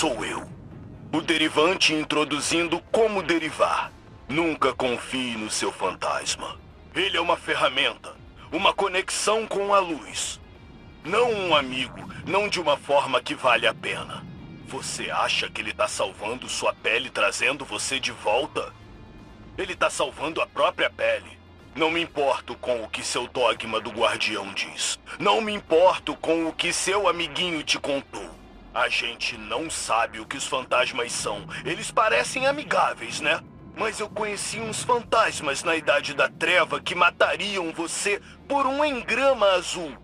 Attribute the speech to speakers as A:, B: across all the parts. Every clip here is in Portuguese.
A: Sou eu. O derivante introduzindo como derivar. Nunca confie no seu fantasma. Ele é uma ferramenta, uma conexão com a luz. Não um amigo, não de uma forma que vale a pena. Você acha que ele tá salvando sua pele trazendo você de volta? Ele tá salvando a própria pele. Não me importo com o que seu dogma do guardião diz. Não me importo com o que seu amiguinho te contou. A gente não sabe o que os fantasmas são. Eles parecem amigáveis, né? Mas eu conheci uns fantasmas na Idade da Treva que matariam você por um engrama azul.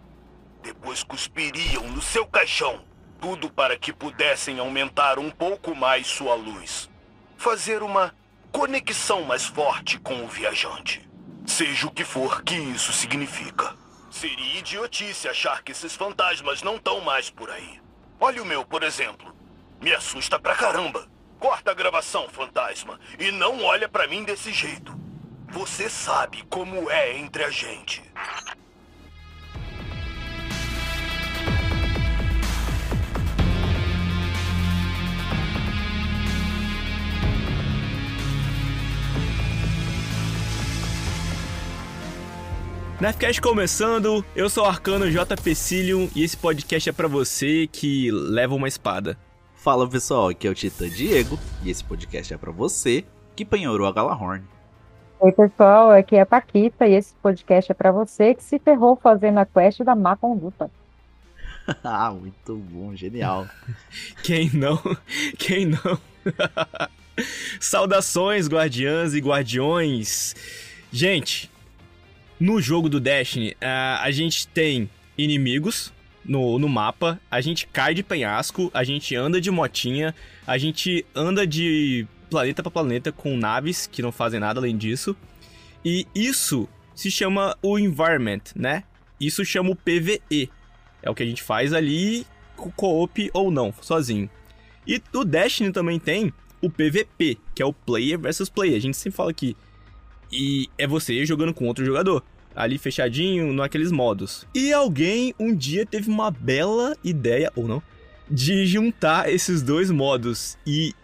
A: Depois cuspiriam no seu caixão. Tudo para que pudessem aumentar um pouco mais sua luz. Fazer uma conexão mais forte com o viajante. Seja o que for que isso significa. Seria idiotice achar que esses fantasmas não estão mais por aí. Olha o meu, por exemplo. Me assusta pra caramba. Corta a gravação, fantasma, e não olha pra mim desse jeito. Você sabe como é entre a gente.
B: Nefcast começando, eu sou o Arcano J. Pecilium e esse podcast é para você que leva uma espada.
C: Fala pessoal, aqui é o Titã Diego e esse podcast é para você que penhorou a Galahorn.
D: Oi pessoal, aqui é a Paquita e esse podcast é para você que se ferrou fazendo a quest da má conduta.
C: ah, muito bom, genial.
B: Quem não? Quem não? Saudações, guardiãs e guardiões. Gente, no jogo do Destiny, uh, a gente tem inimigos no, no mapa, a gente cai de penhasco, a gente anda de motinha, a gente anda de planeta para planeta com naves que não fazem nada além disso. E isso se chama o environment, né? Isso chama o PVE. É o que a gente faz ali, co-op ou não, sozinho. E o Destiny também tem o PVP, que é o player versus player. A gente sempre fala aqui e é você jogando com outro jogador. Ali fechadinho, naqueles modos. E alguém um dia teve uma bela ideia, ou não, de juntar esses dois modos. E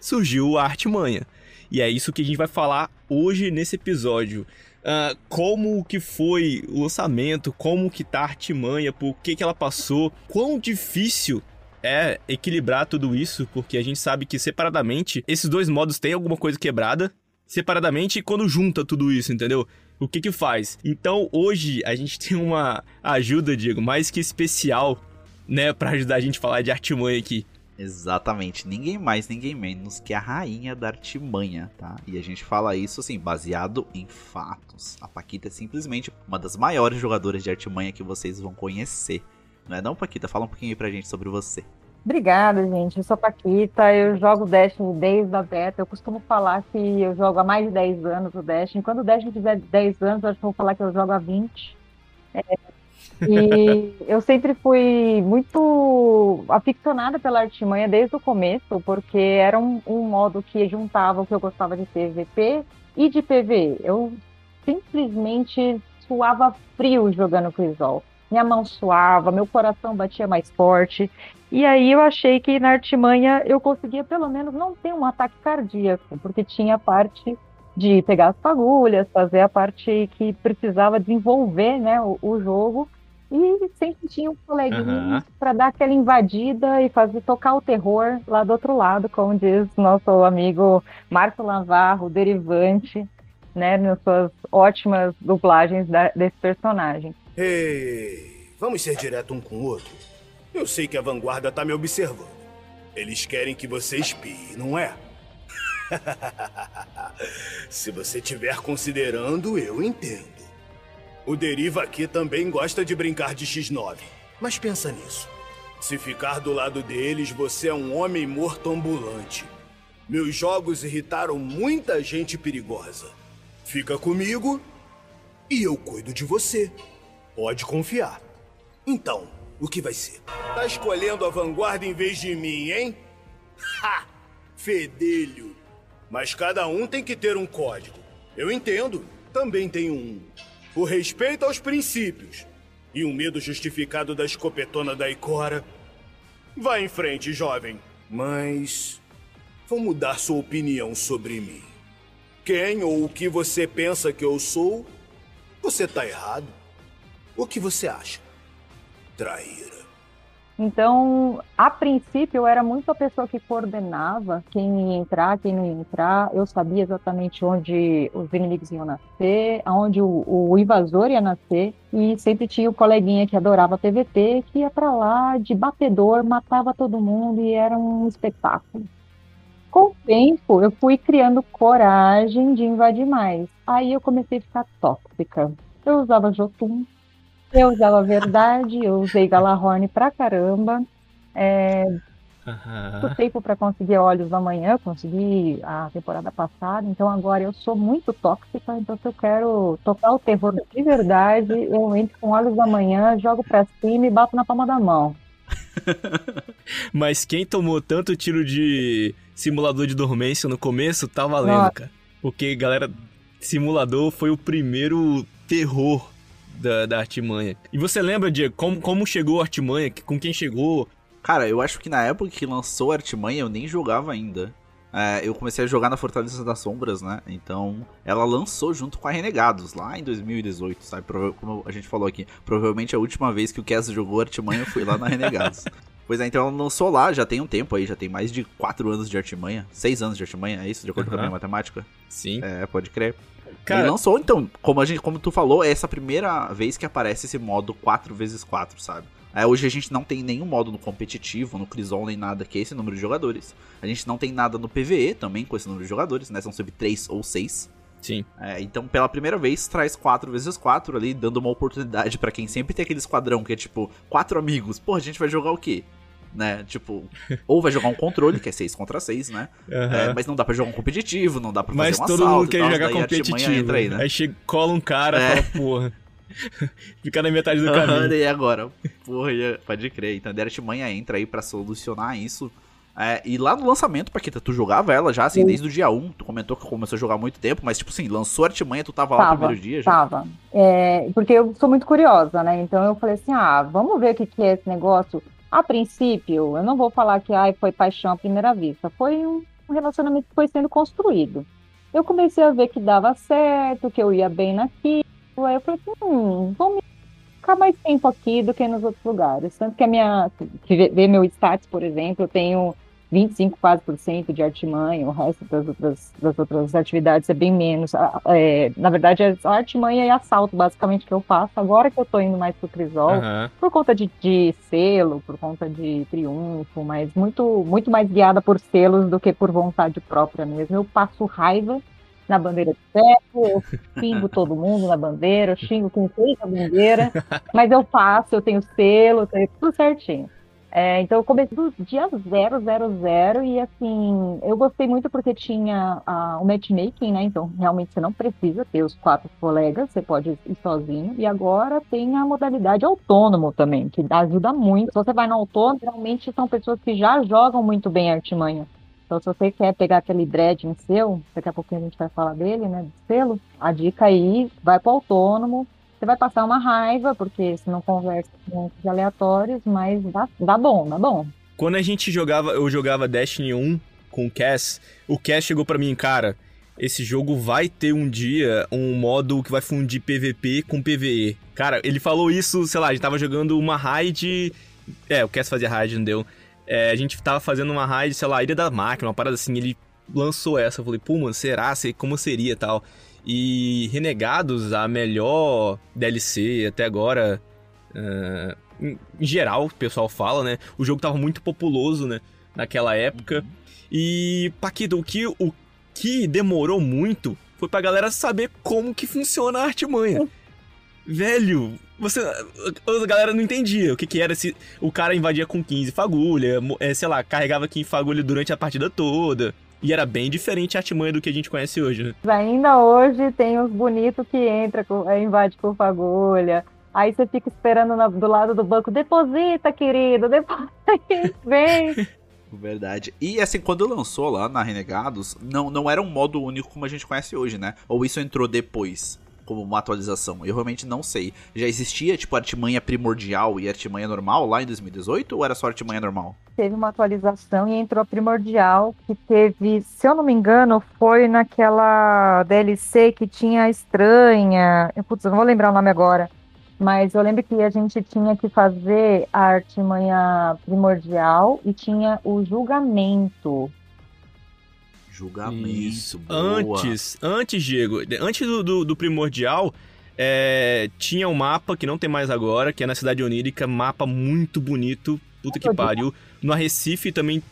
B: surgiu a Artimanha. E é isso que a gente vai falar hoje nesse episódio. Uh, como que foi o lançamento, como que tá a Artimanha, por que que ela passou, quão difícil é equilibrar tudo isso, porque a gente sabe que separadamente esses dois modos têm alguma coisa quebrada separadamente quando junta tudo isso, entendeu? O que que faz? Então, hoje a gente tem uma ajuda, Diego, mais que especial, né, para ajudar a gente a falar de artimanha aqui.
C: Exatamente, ninguém mais, ninguém menos que a rainha da artimanha, tá? E a gente fala isso assim, baseado em fatos. A Paquita é simplesmente uma das maiores jogadoras de artimanha que vocês vão conhecer. Não é não, Paquita? Fala um pouquinho aí pra gente sobre você.
D: Obrigada, gente. Eu sou a Paquita, eu jogo Destiny desde a beta. Eu costumo falar que eu jogo há mais de 10 anos o Destiny. Quando o Destiny tiver 10 anos, eu acho que vou falar que eu jogo há 20. É, e eu sempre fui muito aficionada pela artimanha desde o começo, porque era um, um modo que juntava o que eu gostava de PVP e de PVE. Eu simplesmente suava frio jogando Crisol minha mão suava, meu coração batia mais forte. E aí eu achei que na artimanha eu conseguia pelo menos não ter um ataque cardíaco, porque tinha a parte de pegar as fagulhas, fazer a parte que precisava desenvolver né, o, o jogo. E sempre tinha um coleguinha uhum. para dar aquela invadida e fazer tocar o terror lá do outro lado, como diz nosso amigo Marco Lavarro, derivante, né, nas suas ótimas dublagens da, desse personagem.
A: Ei, vamos ser direto um com o outro. Eu sei que a vanguarda tá me observando. Eles querem que você espie, não é? Se você estiver considerando, eu entendo. O Deriva aqui também gosta de brincar de X9. Mas pensa nisso. Se ficar do lado deles, você é um homem morto ambulante. Meus jogos irritaram muita gente perigosa. Fica comigo e eu cuido de você. Pode confiar. Então, o que vai ser? Tá escolhendo a vanguarda em vez de mim, hein? Ha! Fedelho. Mas cada um tem que ter um código. Eu entendo. Também tenho um. O respeito aos princípios. E um medo justificado da escopetona da Ikora. Vá em frente, jovem. Mas. Vou mudar sua opinião sobre mim. Quem ou o que você pensa que eu sou, você tá errado. O que você acha? Traíra.
D: Então, a princípio, eu era muito a pessoa que coordenava quem ia entrar, quem não ia entrar. Eu sabia exatamente onde os inimigos iam nascer, aonde o, o invasor ia nascer. E sempre tinha o coleguinha que adorava PVP, que ia para lá de batedor, matava todo mundo e era um espetáculo. Com o tempo, eu fui criando coragem de invadir mais. Aí eu comecei a ficar tóxica. Eu usava Jotun, eu usava Verdade, eu usei Galahorn pra caramba. É,
B: Aham.
D: tempo para conseguir Olhos da Manhã, consegui a temporada passada, então agora eu sou muito tóxica, então se eu quero tocar o terror de verdade, eu entro com Olhos da Manhã, jogo pra cima e bato na palma da mão.
B: Mas quem tomou tanto tiro de simulador de dormência no começo, tá valendo,
D: Nossa.
B: cara. Porque, galera, simulador foi o primeiro terror da, da artimanha. E você lembra, Diego, como, como chegou a artimanha? Com quem chegou?
C: Cara, eu acho que na época que lançou a Artimanha eu nem jogava ainda. É, eu comecei a jogar na Fortaleza das Sombras, né? Então, ela lançou junto com a Renegados lá em 2018, sabe? Como a gente falou aqui, provavelmente a última vez que o Cass jogou Artimanha foi lá na Renegados. pois é, então ela lançou lá, já tem um tempo aí, já tem mais de 4 anos de Artimanha. 6 anos de Artimanha, é isso? De acordo com a minha matemática?
B: Sim.
C: É, pode crer.
B: Cara-
C: Ele lançou, então, como, a gente, como tu falou, é essa primeira vez que aparece esse modo 4x4, sabe? É, hoje a gente não tem nenhum modo no competitivo, no Crisol, nem nada que é esse número de jogadores. A gente não tem nada no PVE também com esse número de jogadores, né? São sobre 3 ou 6.
B: Sim.
C: É, então, pela primeira vez, traz 4x4 ali, dando uma oportunidade pra quem sempre tem aquele esquadrão que é tipo, quatro amigos. Pô, a gente vai jogar o quê? Né? Tipo, ou vai jogar um controle, que é 6 contra 6, né?
B: Aham.
C: É, mas não dá pra jogar um competitivo, não dá pra
B: Mas
C: fazer um
B: todo
C: assalto
B: mundo
C: e
B: quer
C: tal,
B: jogar competitivo.
C: entra aí, né?
B: Aí chega, cola um cara
C: É.
B: e fala, porra. Fica na metade do
C: Aham,
B: caminho.
C: e agora? Porra, pode crer. Então a Artimanha entra aí pra solucionar isso. É, e lá no lançamento, Paquita, tu jogava ela já, assim,
D: Sim.
C: desde o dia 1. Tu comentou que começou a jogar há muito tempo, mas, tipo assim, lançou a Artimanha, tu tava lá no
D: Tava,
C: primeiro dia já.
D: tava. É, porque eu sou muito curiosa, né? Então eu falei assim, ah, vamos ver o que, que é esse negócio. A princípio, eu não vou falar que ai, foi paixão à primeira vista. Foi um relacionamento que foi sendo construído. Eu comecei a ver que dava certo, que eu ia bem naquilo. Aí eu falei assim, hum, vamos ficar mais tempo aqui do que nos outros lugares. Tanto que a minha. Que vê meu status, por exemplo, eu tenho 25 quase por cento de artimanha, o resto das outras, das outras atividades é bem menos. É, na verdade, é só artimanha e assalto, basicamente, que eu faço. Agora que eu tô indo mais pro Crisol,
B: Aham.
D: por conta de, de selo, por conta de triunfo, mas muito, muito mais guiada por selos do que por vontade própria mesmo. Eu passo raiva na bandeira de ferro, eu xingo todo mundo na bandeira, eu xingo quem fez a bandeira, mas eu faço, eu tenho selo, eu tenho tudo certinho. É, então eu comecei do dia 000 e assim, eu gostei muito porque tinha ah, o matchmaking, né? Então realmente você não precisa ter os quatro colegas, você pode ir sozinho. E agora tem a modalidade autônomo também, que ajuda muito. Se você vai no autônomo, geralmente são pessoas que já jogam muito bem artimanha. Então, se você quer pegar aquele dreading seu, daqui a pouquinho a gente vai falar dele, né? Do selo, a dica aí, vai pro autônomo. Você vai passar uma raiva, porque você não conversa com aleatórios, mas dá, dá bom, dá bom.
B: Quando a gente jogava, eu jogava Destiny 1 com o Cass, o Cass chegou pra mim, cara, esse jogo vai ter um dia um modo que vai fundir PVP com PVE. Cara, ele falou isso, sei lá, a gente tava jogando uma raid. É, o Cass fazia raid, não deu. É, a gente tava fazendo uma raid, sei lá, Ilha da Máquina, uma parada assim, ele lançou essa. Eu falei, pô, mano, será? Se- Como seria tal? E Renegados, a melhor DLC até agora. ah, em geral, o pessoal fala, né? O jogo tava muito populoso, né? Naquela época. E, Paquito, o que, o que demorou muito foi pra galera saber como que funciona a artimanha. Velho, você. A galera não entendia o que, que era se o cara invadia com 15 fagulha, é, sei lá, carregava 15 fagulha durante a partida toda. E era bem diferente a artimanha do que a gente conhece hoje, né?
D: Mas ainda hoje tem os bonitos que entra, com, é, invade com fagulha. Aí você fica esperando na- do lado do banco, deposita, querido, deposita, vem.
C: Verdade. E assim, quando lançou lá na Renegados, não, não era um modo único como a gente conhece hoje, né? Ou isso entrou depois? Como uma atualização? Eu realmente não sei. Já existia, tipo, artimanha primordial e artimanha normal lá em 2018 ou era só artimanha normal?
D: Teve uma atualização e entrou a primordial, que teve, se eu não me engano, foi naquela DLC que tinha a estranha. Putz, eu não vou lembrar o nome agora. Mas eu lembro que a gente tinha que fazer a artimanha primordial e tinha o julgamento.
C: Julgamento.
B: Isso.
C: boa.
B: Antes, antes, Diego, antes do, do, do primordial, é, tinha um mapa que não tem mais agora, que é na Cidade Onírica, mapa muito bonito, puta que pariu. No Arrecife também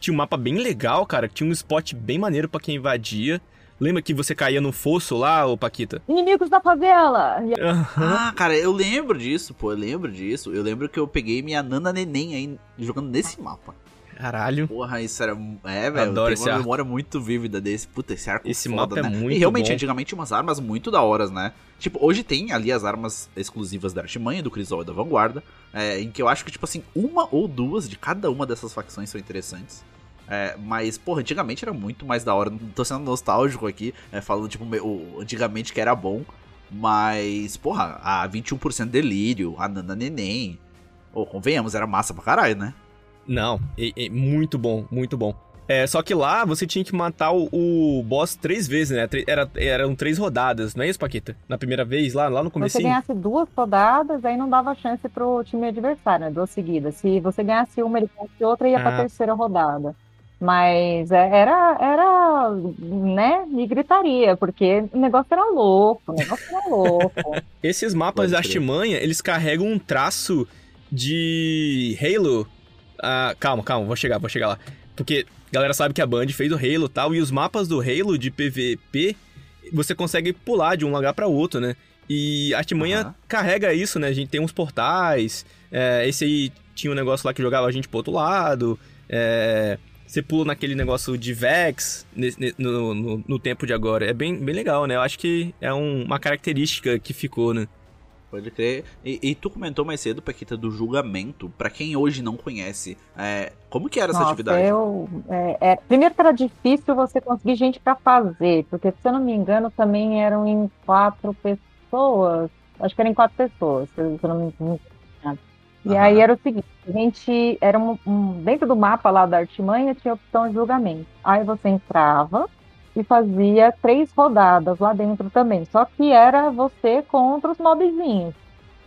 B: tinha um mapa bem legal, cara, tinha um spot bem maneiro pra quem invadia. Lembra que você caía no fosso lá, ô Paquita?
D: Inimigos da favela!
B: Aham.
C: Ah, cara, eu lembro disso, pô, eu lembro disso. Eu lembro que eu peguei minha Nana Neném aí jogando nesse mapa.
B: Caralho.
C: Porra, isso era. É, velho.
B: Adoro
C: Tem
B: esse
C: uma
B: arco.
C: memória muito vívida desse. Puta, esse arco
B: Esse
C: foda,
B: mapa é
C: né?
B: muito
C: E realmente,
B: bom.
C: antigamente tinha umas armas muito da horas, né? Tipo, hoje tem ali as armas exclusivas da Artimanha, do Crisol e da Vanguarda. é, em que eu acho que, tipo assim, uma ou duas de cada uma dessas facções são interessantes. É, mas, porra, antigamente era muito mais da hora. Não tô sendo nostálgico aqui, é, falando, tipo, me- o- antigamente que era bom. Mas, porra, a 21% delírio, a Nana Neném. Ô, convenhamos, era massa pra caralho, né?
B: Não, é, é muito bom, muito bom. É, só que lá você tinha que matar o, o boss três vezes, né? Era, eram três rodadas, não é isso, Paquita? Na primeira vez, lá, lá no
D: Se você ganhasse duas rodadas, aí não dava chance pro time adversário, né? Duas seguidas. Se você ganhasse uma, ele ganhasse outra, ia pra
B: Ah.
D: terceira rodada. Mas é, era, era, né, me gritaria, porque o negócio era louco, o negócio era louco.
B: Esses mapas
C: Pode
B: da. Artimanha, eles carregam um traço de Halo. Ah, calma, calma, vou chegar, vou chegar lá. Porque a galera sabe que a Band fez o Halo e tal, e os mapas do Halo de PVP, você consegue pular de um lugar pra outro, né? E a Artimanha
C: Aham.
B: carrega isso, né? A gente tem uns portais, é, esse aí tinha um negócio lá que jogava a gente pro outro lado, é, você pula naquele negócio de Vex no, no, no tempo de agora. É bem, bem legal, né? Eu acho que é um- uma característica que ficou, né?
C: Pode crer. E, e tu comentou mais cedo, Paquita, do julgamento. Pra quem hoje não conhece, é, como que era essa
D: Nossa,
C: atividade?
D: eu, é, é, primeiro que era difícil você conseguir gente para fazer, porque se eu não me engano também eram em quatro pessoas, acho que eram em quatro pessoas, se eu se eu não me engano. E
C: Aham.
D: aí era o seguinte, a gente era um, um- dentro do mapa lá da Artimanha tinha a opção de julgamento. Aí você entrava e fazia três rodadas lá dentro também, só que era você contra os mobzinhos.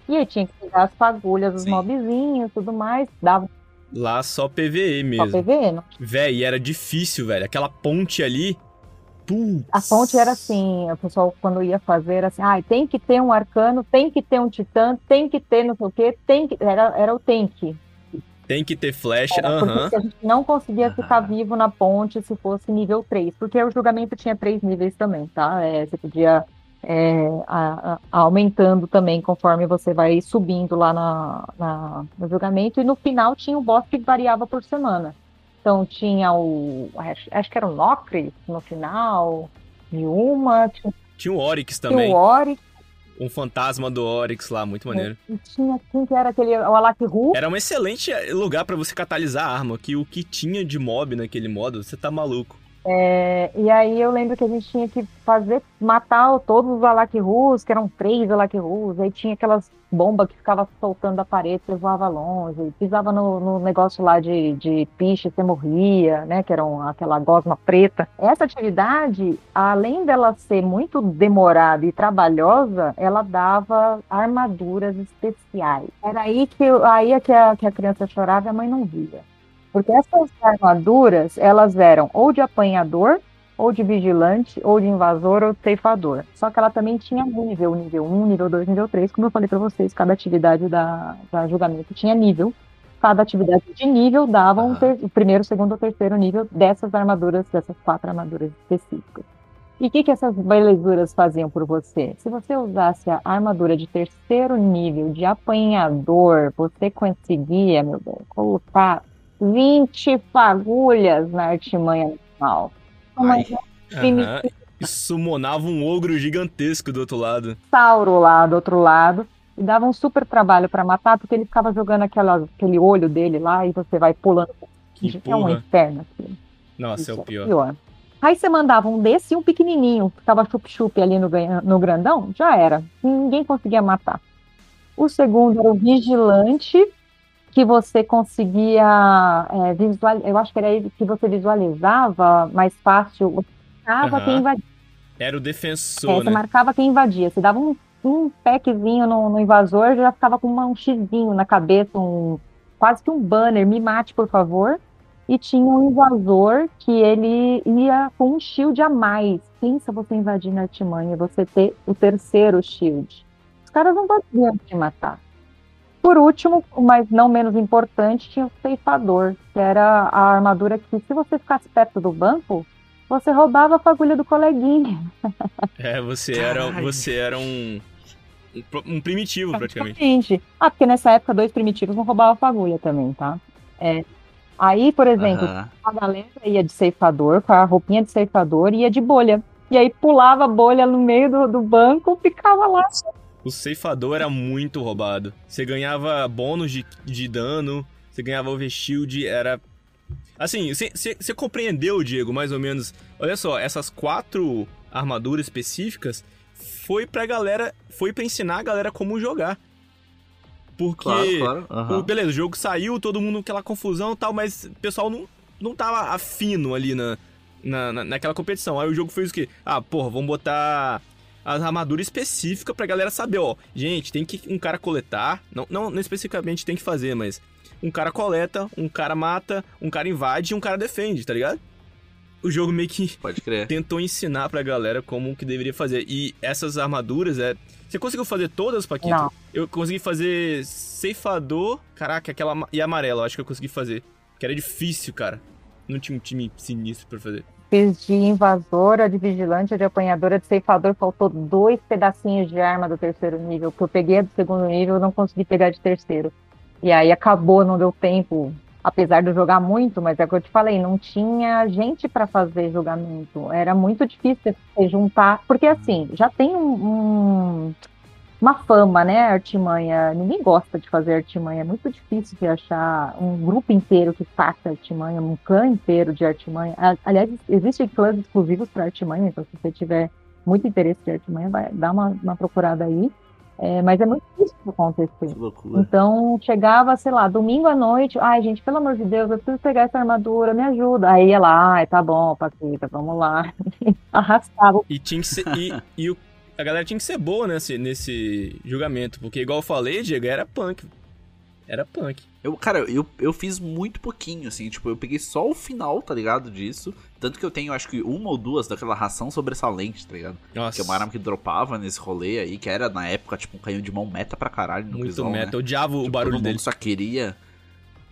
D: E aí tinha que pegar as fagulhas dos
C: Sim.
D: mobzinhos e tudo mais, dava
B: Lá só PVE
D: só
B: mesmo.
D: PVE, não
B: Véi, e era difícil, velho. Aquela ponte ali. Putz.
D: A fonte era assim, o pessoal quando ia fazer era assim, ah, tem que ter um arcano, tem que ter um titã, tem que ter não sei o quê, tem que era, era o tem que.
B: Tem que ter flash.
D: Era
B: Aham.
D: porque a gente não conseguia ficar
C: Aham.
D: vivo na ponte se fosse nível 3, porque o julgamento tinha três níveis também, tá? É, você podia é, a- a- aumentando também conforme você vai subindo lá na, na- no julgamento, e no final tinha o boss que variava por semana. Então tinha o. Acho, acho que era o Nocris no final, de uma, tinha
B: Tinha o Oryx
D: tinha
B: também.
D: o Oryx,
B: Um fantasma do Oryx lá, muito maneiro.
D: e tinha quem que era aquele, o Alakru,
B: Era um excelente lugar pra você catalisar a arma, que o que tinha de mob naquele modo, você tá maluco.
D: É, e aí eu lembro que a gente tinha que fazer, matar todos os Alakrus, que eram três Alakrus, aí tinha aquelas bombas que ficava soltando da parede, você voava longe, pisava no, no negócio lá de, de piche, você morria, né, que era aquela gosma preta. Essa atividade, além dela ser muito demorada e trabalhosa, ela dava armaduras especiais. Era aí que, aí é que, a, que a criança chorava e a mãe não via. Porque essas armaduras, elas eram ou de apanhador, ou de vigilante, ou de invasor, ou de ceifador. Só que ela também tinha nível, nível 1, nível 2, nível 3. Como eu falei pra vocês, cada atividade da, da julgamento tinha nível. Cada atividade de nível dava um
C: Aham.
D: ter- o primeiro, segundo ou terceiro nível dessas armaduras, dessas quatro armaduras específicas. E o que, que essas belezuras faziam por você? Se você usasse a armadura de terceiro nível de apanhador, você conseguia, meu bem, colocar 20 fagulhas na artimanha normal. Uma
C: Ai.
B: Aham. E summonava um ogro gigantesco do outro lado.
D: dinossauro lá do outro lado. E dava um super trabalho para matar, porque ele ficava jogando aquela, aquele olho dele lá e você vai pulando.
B: Que
D: é um inferno aquilo.
B: Nossa, é
D: Isso
B: o pior.
D: Aí você mandava um desse e um pequenininho, que tava chup-chup ali no, no grandão, já era. Ninguém conseguia matar. O segundo era o vigilante, que você conseguia é, visualizar, eu acho que era ele que você visualizava mais fácil, marcava
B: Aham.
D: quem invadia.
B: Era o
D: É,
B: defensor,
D: você
B: né?
D: marcava quem invadia. Você dava um, um packzinho no, no invasor, já ficava com uma- um xizinho na cabeça, um, quase que um banner, me mate, por favor. E tinha um invasor que ele ia com um shield a mais. Pensa você invadir na artimanha, você ter o terceiro shield. Os caras não podiam te matar. Por último, mas não menos importante, tinha o ceifador, que era a armadura que, se você ficasse perto do banco, você roubava a fagulha do coleguinha.
B: É, você era,
C: Caralho.
B: você era um, um, primitivo, praticamente.
D: Praticamente. Ah, porque nessa época dois primitivos não roubavam fagulha também, tá? É. Aí, por exemplo,
C: Aham.
D: a galera ia de ceifador, com a roupinha de ceifador, e ia de bolha. E aí pulava a bolha no meio do, do banco, ficava lá.
B: O ceifador era muito roubado. Você ganhava bônus de, de dano, você ganhava overshield, era... Assim, você- compreendeu, Diego, mais ou menos... Olha só, essas quatro armaduras específicas foi pra galera... Foi pra ensinar a galera como jogar. Porque...
C: Claro, claro.
B: O-
C: aham.
B: beleza, o jogo saiu, todo mundo aquela confusão e tal, mas o pessoal não, não tava afino ali na, na, na- naquela competição. Aí o jogo fez o quê? Ah, porra, vamos botar as armaduras específicas pra galera saber, ó. Gente, tem que um cara coletar, não, não, não especificamente tem que fazer, mas um cara coleta, um cara mata, um cara invade e um cara defende, tá ligado? O jogo meio que
C: Pode crer.
B: tentou ensinar pra galera como que deveria fazer. E essas armaduras, é. Você conseguiu fazer todas, Paquito?
D: Não.
B: Eu consegui fazer ceifador. Caraca, aquela. E amarela, eu acho que eu consegui fazer. Que era difícil, cara. Não tinha um time sinistro pra fazer.
D: De invasora, de vigilante, de apanhadora, de ceifador. Faltou dois pedacinhos de arma do terceiro nível. Que eu peguei do segundo nível, não consegui pegar de terceiro. E aí acabou, não deu tempo. Apesar de eu jogar muito, mas é o que eu te falei, não tinha gente para fazer julgamento. Era muito difícil você juntar. Porque assim, já tem um- um- uma fama, né, artimanha. Ninguém gosta de fazer artimanha. É muito difícil de achar um grupo inteiro que faça artimanha, um clã inteiro de artimanha. Aliás, existem clãs exclusivos para artimanha, então se você tiver muito interesse de artimanha, vai dar uma, uma procurada aí. É, mas é muito difícil acontecer. Então, chegava, sei lá, domingo à noite, ai, gente, pelo amor de Deus, eu preciso pegar essa armadura, me ajuda. Aí ia lá, ai, tá bom, Paquita, vamos lá. Arrastava.
B: E tinha que ser. e, e o- a galera tinha que ser boa nesse, nesse julgamento. Porque, igual eu falei, Diego, era punk. Era punk.
C: Eu, cara, eu, eu fiz muito pouquinho, assim, tipo, eu peguei só o final, tá ligado, disso. Tanto que eu tenho, acho que uma ou duas daquela ração sobressalente, tá ligado?
B: Nossa.
C: Que é uma arma que dropava nesse rolê aí, que era, na época, tipo, um canhão de mão meta pra caralho no
B: Muito
C: né?
B: meta. Eu odiava o
C: Tipo,
B: barulho
C: todo
B: dele.
C: mundo só queria.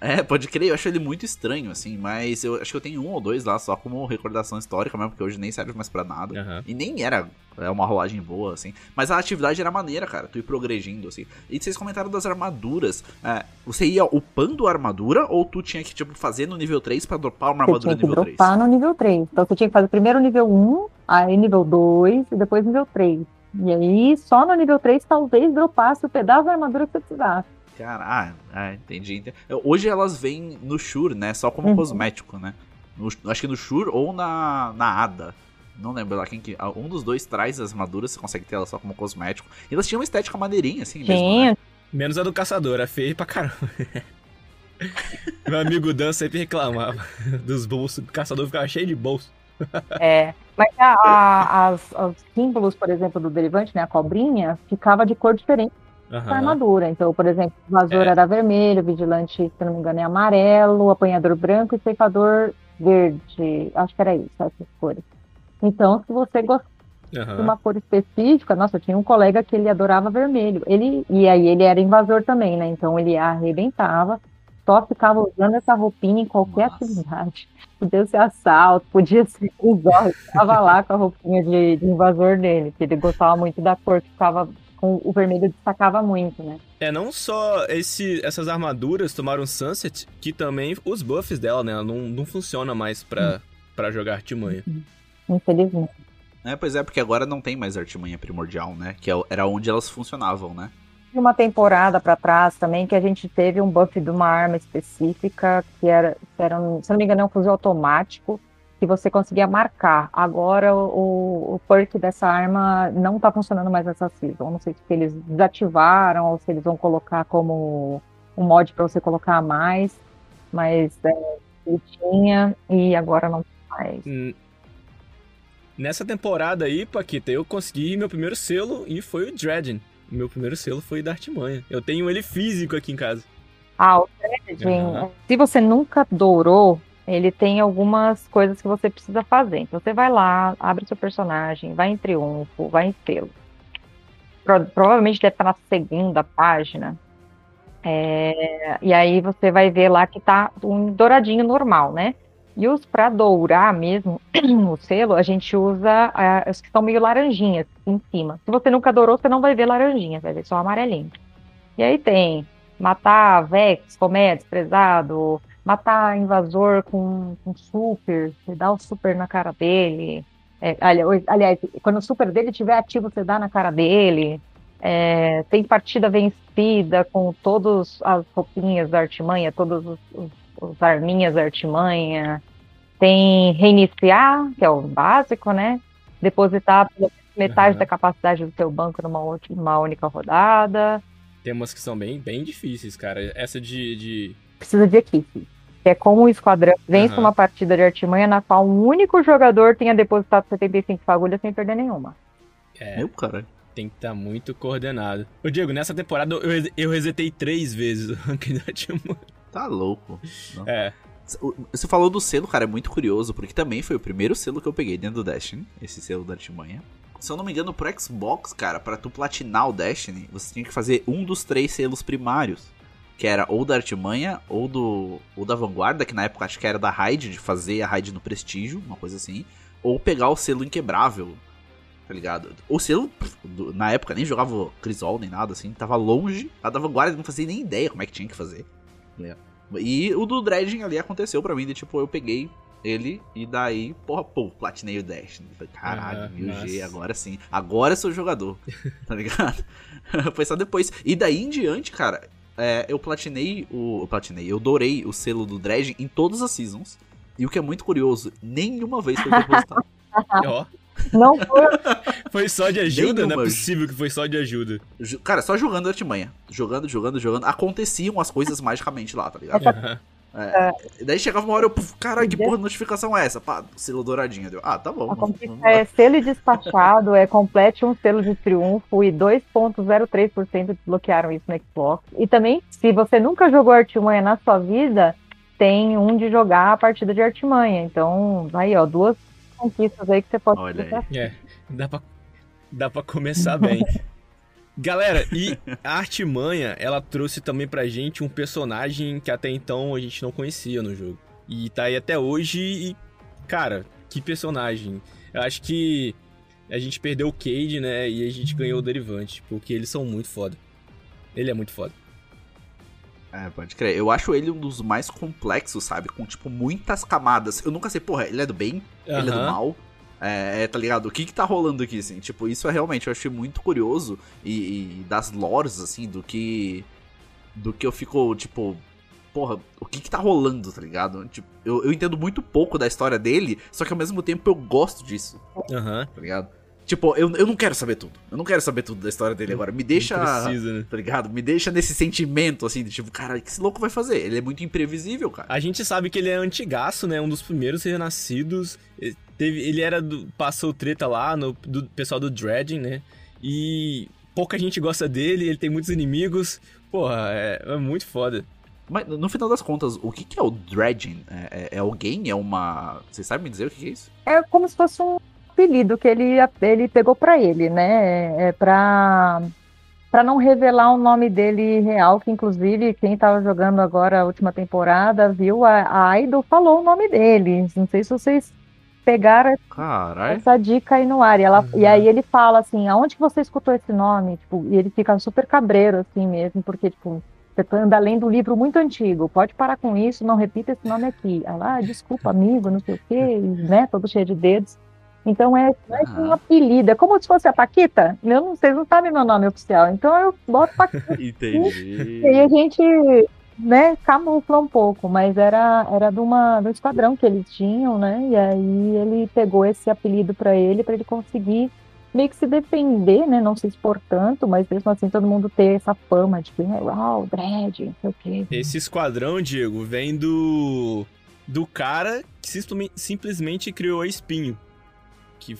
C: É, pode crer, eu acho ele muito estranho, assim, mas eu acho que eu tenho um ou dois lá só como recordação histórica mesmo, porque hoje nem serve mais pra nada.
B: Aham.
C: E nem era é, uma rolagem boa, assim. Mas a atividade era maneira, cara. Tu ir progredindo, assim. E vocês comentaram das armaduras. é, você ia upando a armadura ou tu tinha que, tipo, fazer no nível 3 pra dropar uma
D: Você
C: armadura
D: tinha que
C: nível 3?
D: dropar no nível 3. Então você tinha que fazer primeiro o nível 1, aí nível 2 e depois nível 3. E aí, só no nível 3, talvez dropasse o pedaço da armadura que você precisasse.
C: Cara, ah, ah, entendi, entendi. Hoje elas vêm no Shure, né? Só como
D: Uhum.
C: cosmético, né? No- acho que no Shure ou na, na Ada. Não lembro lá quem que. ah, Um dos dois traz as armaduras, você consegue ter elas só como cosmético. E elas tinham uma estética maneirinha, assim mesmo. Né?
D: Tinha,
B: Menos a do caçador, é feio pra caramba. Meu amigo Dan sempre reclamava dos bolsos. O caçador ficava cheio de bolso.
D: é. Mas a- a- as, os símbolos, por exemplo, do derivante, né, a cobrinha, ficava de cor diferente da
B: Aham.
D: armadura. Então, por exemplo, o invasor
B: É.
D: era vermelho, vigilante, se não me engano, é amarelo, apanhador branco e ceifador verde. Acho que era isso, essas cores. Então, se você gosta de
B: Aham.
D: uma cor específica, nossa, eu tinha um colega que ele adorava vermelho. Ele, e aí ele era invasor também, né? Então ele arrebentava, só ficava usando essa roupinha em qualquer
C: Nossa.
D: atividade. Podia ser assalto, podia ser usar, estava lá com a roupinha de, de invasor dele, que ele gostava muito da cor, que ficava com o vermelho destacava muito, né?
B: É, não só esse, essas armaduras tomaram Sunset, que também os buffs dela, né? Ela não, não funciona mais pra, pra jogar artimanha.
D: Infelizmente.
C: É, pois é, porque agora não tem mais artimanha primordial, né? Que é- era onde elas funcionavam, né?
D: uma temporada para trás também que a gente teve um buff de uma arma específica que era, que era um, se não me engano, é um fuzil automático se você conseguia marcar. Agora o, o perk dessa arma não tá funcionando mais nessa season. Não sei se eles desativaram ou se eles vão colocar como um mod para você colocar a mais. Mas é, ele tinha e agora não mais.
B: Hum. Nessa temporada aí, Paquita, eu consegui meu primeiro selo e foi o Dredgen. Meu primeiro selo foi da Artimanha. Eu tenho ele físico aqui em casa.
D: Ah, o Dredgen,
B: Aham.
D: se você nunca dourou, ele tem algumas coisas que você precisa fazer. Então você vai lá, abre seu personagem, vai em triunfo, vai em selo. Pro- provavelmente deve estar na segunda página. É, e aí você vai ver lá que tá um douradinho normal, né? E os para dourar mesmo o selo, a gente usa ah, os que são meio laranjinhas em cima. Se você nunca dourou, você não vai ver laranjinha, vai ver só amarelinho. E aí tem matar Vex, Comé, desprezado, matar invasor com, com super, você dá o super na cara dele. É, ali- aliás, quando o super dele estiver ativo, você dá na cara dele. É, tem partida vencida com todas as roupinhas da artimanha, todos os, os, os arminhas da artimanha. Tem reiniciar, que é o básico, né? Depositar metade
B: Aham.
D: da capacidade do seu banco numa única rodada.
B: Tem umas que são bem, bem difíceis, cara. Essa de. de...
D: precisa de equipe. Que é como o esquadrão vence
B: Aham.
D: uma partida de artimanha na qual um único jogador tenha depositado 75 fagulhas sem perder nenhuma.
B: É,
C: Meu cara.
B: tem que estar muito coordenado. Ô, Diego, nessa temporada eu, eu resetei três vezes o ranking da Artimanha.
C: Tá louco. Não.
B: É.
C: Você falou do selo, cara, é muito curioso, porque também foi o primeiro selo que eu peguei dentro do Destiny, esse selo da Artimanha. Se eu não me engano, pro Xbox, cara, pra tu platinar o Destiny, você tinha que fazer um dos três selos primários. Que era ou da Artimanha, ou do ou da Vanguarda, que na época acho que era da Raid, de fazer a Raid no Prestígio, uma coisa assim. Ou pegar o selo Inquebrável, tá ligado? O selo, na época, nem jogava Crisol nem nada, assim, tava longe. A da Vanguarda não fazia nem ideia como é que tinha que fazer. ligado? E o do Dredging ali aconteceu pra mim, de tipo, eu peguei ele e daí, porra, pô, platinei o Destiny. Falei, caralho,
B: Ah,
C: 1000G,
B: nossa.
C: agora sim. Agora sou jogador, tá ligado? Foi só depois. E daí em diante, cara, é, eu platinei o. Eu platinei, eu dourei o selo do Dredging em todas as seasons. E o que é muito curioso, nenhuma vez foi depositado.
B: Ó,
D: Não foi
B: foi só de ajuda? Não é
C: Nenhuma.
B: possível que foi só de ajuda.
C: Ju- Cara, só jogando artimanha. Jogando, jogando, jogando. Aconteciam as coisas magicamente lá, tá ligado? E daí chegava uma hora eu, puf, caralho, que porra de notificação é essa? Pá, selo douradinho. Deu, ah, tá bom.
D: A
C: vamos-
D: conquista é selo e despachado, é complete um selo de triunfo e 2.03% desbloquearam isso no Xbox. E também, se você nunca jogou artimanha na sua vida, tem um de jogar a partida de artimanha. Então, aí, ó, duas conquistas aí que você pode
C: Olha aí.
B: É, dá pra, dá pra começar bem. Galera, e a Artimanha, ela trouxe também pra gente um personagem que até então a gente não conhecia no jogo. E tá aí até hoje e, cara, que personagem. Eu acho que a gente perdeu o Cade, né, e a gente ganhou o Derivante, porque eles são muito foda. Ele é muito foda.
C: É, pode crer. Eu acho ele um dos mais complexos, sabe? Com, tipo, muitas camadas. Eu nunca sei, porra, ele é do bem? Ele é do mal? É, é, tá ligado? O que que tá rolando aqui, assim? Tipo, isso é realmente, eu achei muito curioso. E, e das lores, assim, do que... Do que eu fico, tipo... Porra, o que que tá rolando, tá ligado? Tipo, eu, eu entendo muito pouco da história dele, só que ao mesmo tempo eu gosto disso,
B: Aham.
C: tá ligado? Tipo, eu, eu não quero saber tudo. Eu não quero saber tudo da história dele agora. Me deixa...
B: Não precisa, né?
C: Tá ligado? Me deixa nesse sentimento, assim, de tipo, cara, o que esse louco vai fazer? Ele é muito imprevisível, cara.
B: A gente sabe que ele é antigaço, né? Um dos primeiros renascidos. Ele, teve, ele era do. Passou treta lá no do pessoal do Dredging, né? E pouca gente gosta dele, ele tem muitos inimigos. Porra, é, é muito foda.
C: Mas no final das contas, o que, que é o dredging? É, é- é alguém? É uma. Vocês sabem me dizer o que, que é isso?
D: É como se fosse um apelido que ele, ele pegou pra ele, né? É pra, pra não revelar o nome dele real, que inclusive quem tava jogando agora a última temporada viu, a, a Idol falou o nome dele. Não sei se vocês pegaram
C: Caralho.
D: essa dica aí no ar. E, ela,
B: Uhum.
D: e aí ele fala assim, aonde que você escutou esse nome? Tipo, e ele fica super cabreiro, assim mesmo, porque, tipo, você tá- anda lendo um livro muito antigo, pode parar com isso, não repita esse nome aqui. Ela, ah, desculpa, amigo, não sei o quê, e, né, todo cheio de dedos. Então é mais um
C: Aham.
D: apelido, é como se fosse a Paquita. Eu não, vocês não sabem meu nome oficial, então eu boto Paquita.
C: Entendi.
D: E aí a gente né, camufla um pouco, mas era, era de uma, do esquadrão que eles tinham, né? E aí ele pegou esse apelido para ele, para ele conseguir meio que se defender, né? Não se expor tanto, mas mesmo assim todo mundo ter essa fama de que, uau, dread, não sei o quê.
B: Esse esquadrão, Diego, vem do. do cara que simplesmente criou a Espinho. Que,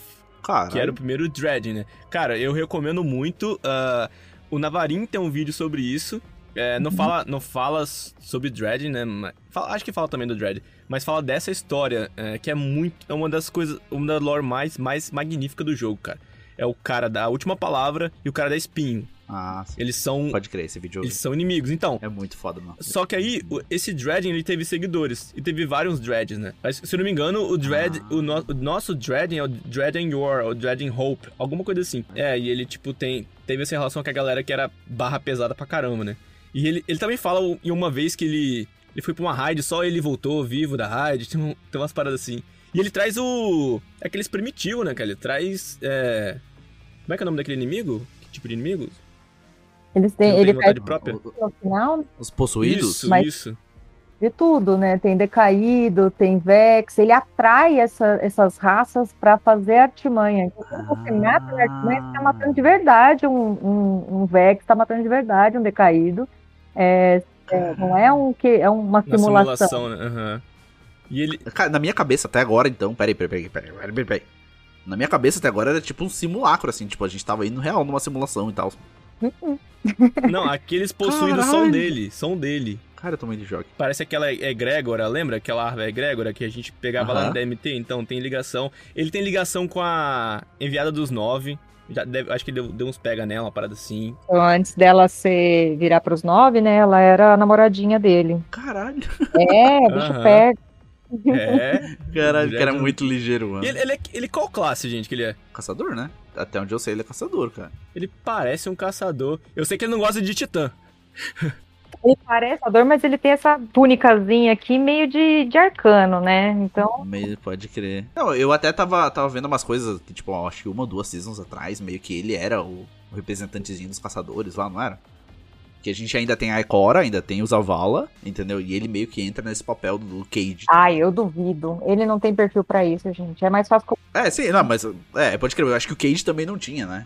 B: que era o primeiro Dread, né? Cara, eu recomendo muito. Uh, o Navarin tem um vídeo sobre isso. É, não, uhum. fala, não fala sobre Dread, né? Fala, acho que fala também do Dread. Mas fala dessa história, é, que é muito. É uma das coisas. Uma da lore mais, mais magnífica do jogo, cara é o cara da última palavra e o cara da espinho.
C: Ah, sim.
B: Eles são.
C: Pode crer, esse vídeo.
B: Eles são inimigos, então.
C: É muito foda, mano.
B: Só que aí, esse Dread, ele teve seguidores. E teve vários Dreads, né? Mas, se eu não me engano, o Dread. Ah. O, no, o, nosso Dread é o Dread and Your, o Dread and Hope. Alguma coisa assim. É, e ele, tipo, tem. Teve essa relação com a galera que era barra pesada pra caramba, né? E ele, ele também fala em uma vez que ele. Ele foi pra uma raid, só ele voltou vivo da raid. Tem, tem umas paradas assim. E ele traz o. Aqueles primitivos, né, cara? Ele traz. É, como é que é o nome daquele inimigo? Que tipo de inimigo?
D: Eles têm. Ele
B: vontade própria?
D: No final.
C: Os possuídos?
B: Isso, Mas... isso
D: de tudo, né? Tem decaído, tem vex, ele atrai essa, essas raças para fazer artimanha. Então, quando você mata a artimanha, você está matando de verdade um, um, um vex, está matando de verdade um decaído. É, é, não é um que é uma simulação. simulação
B: né? uhum. E ele...
C: Na minha cabeça até agora, então, peraí, peraí, peraí, peraí, peraí, peraí. Na minha cabeça até agora era tipo um simulacro, assim, tipo, a gente tava indo real numa simulação e tal.
B: Não, aqueles possuídos Caralho. são dele, são dele.
C: Cara, eu tomei de jogo.
B: Parece aquela egrégora, lembra? Aquela árvore egrégora que a gente pegava lá no DMT, então tem ligação. Ele tem ligação com a enviada dos nove. Já deve, acho que deu, deu uns pega nela, uma parada assim.
D: Então, antes dela ser virar pros nove, né? Ela era a namoradinha dele.
C: Caralho.
D: É, bicho uhum. pega.
B: É.
C: Caralho, o cara é muito ligeiro, mano.
B: Ele, ele, é, ele qual classe, gente, que ele é?
C: Caçador, né? Até onde eu sei, ele é caçador, cara.
B: Ele parece um caçador. Eu sei que ele não gosta de titã.
D: Ele parece caçador, mas ele tem essa túnicazinha aqui meio de, de arcano, né? Então.
C: Meio, pode crer. Não, eu até tava, tava vendo umas coisas, tipo, acho que uma ou duas seasons atrás, meio que ele era o, o representantezinho dos caçadores lá, não era? Que a gente ainda tem a Ikora, ainda tem o Zavala, entendeu? E ele meio que entra nesse papel do Cage.
D: Ah, eu duvido. Ele não tem perfil para isso, gente. É mais fácil.
C: É, sim, não, mas. É, pode crer. Eu acho que o Cage também não tinha, né?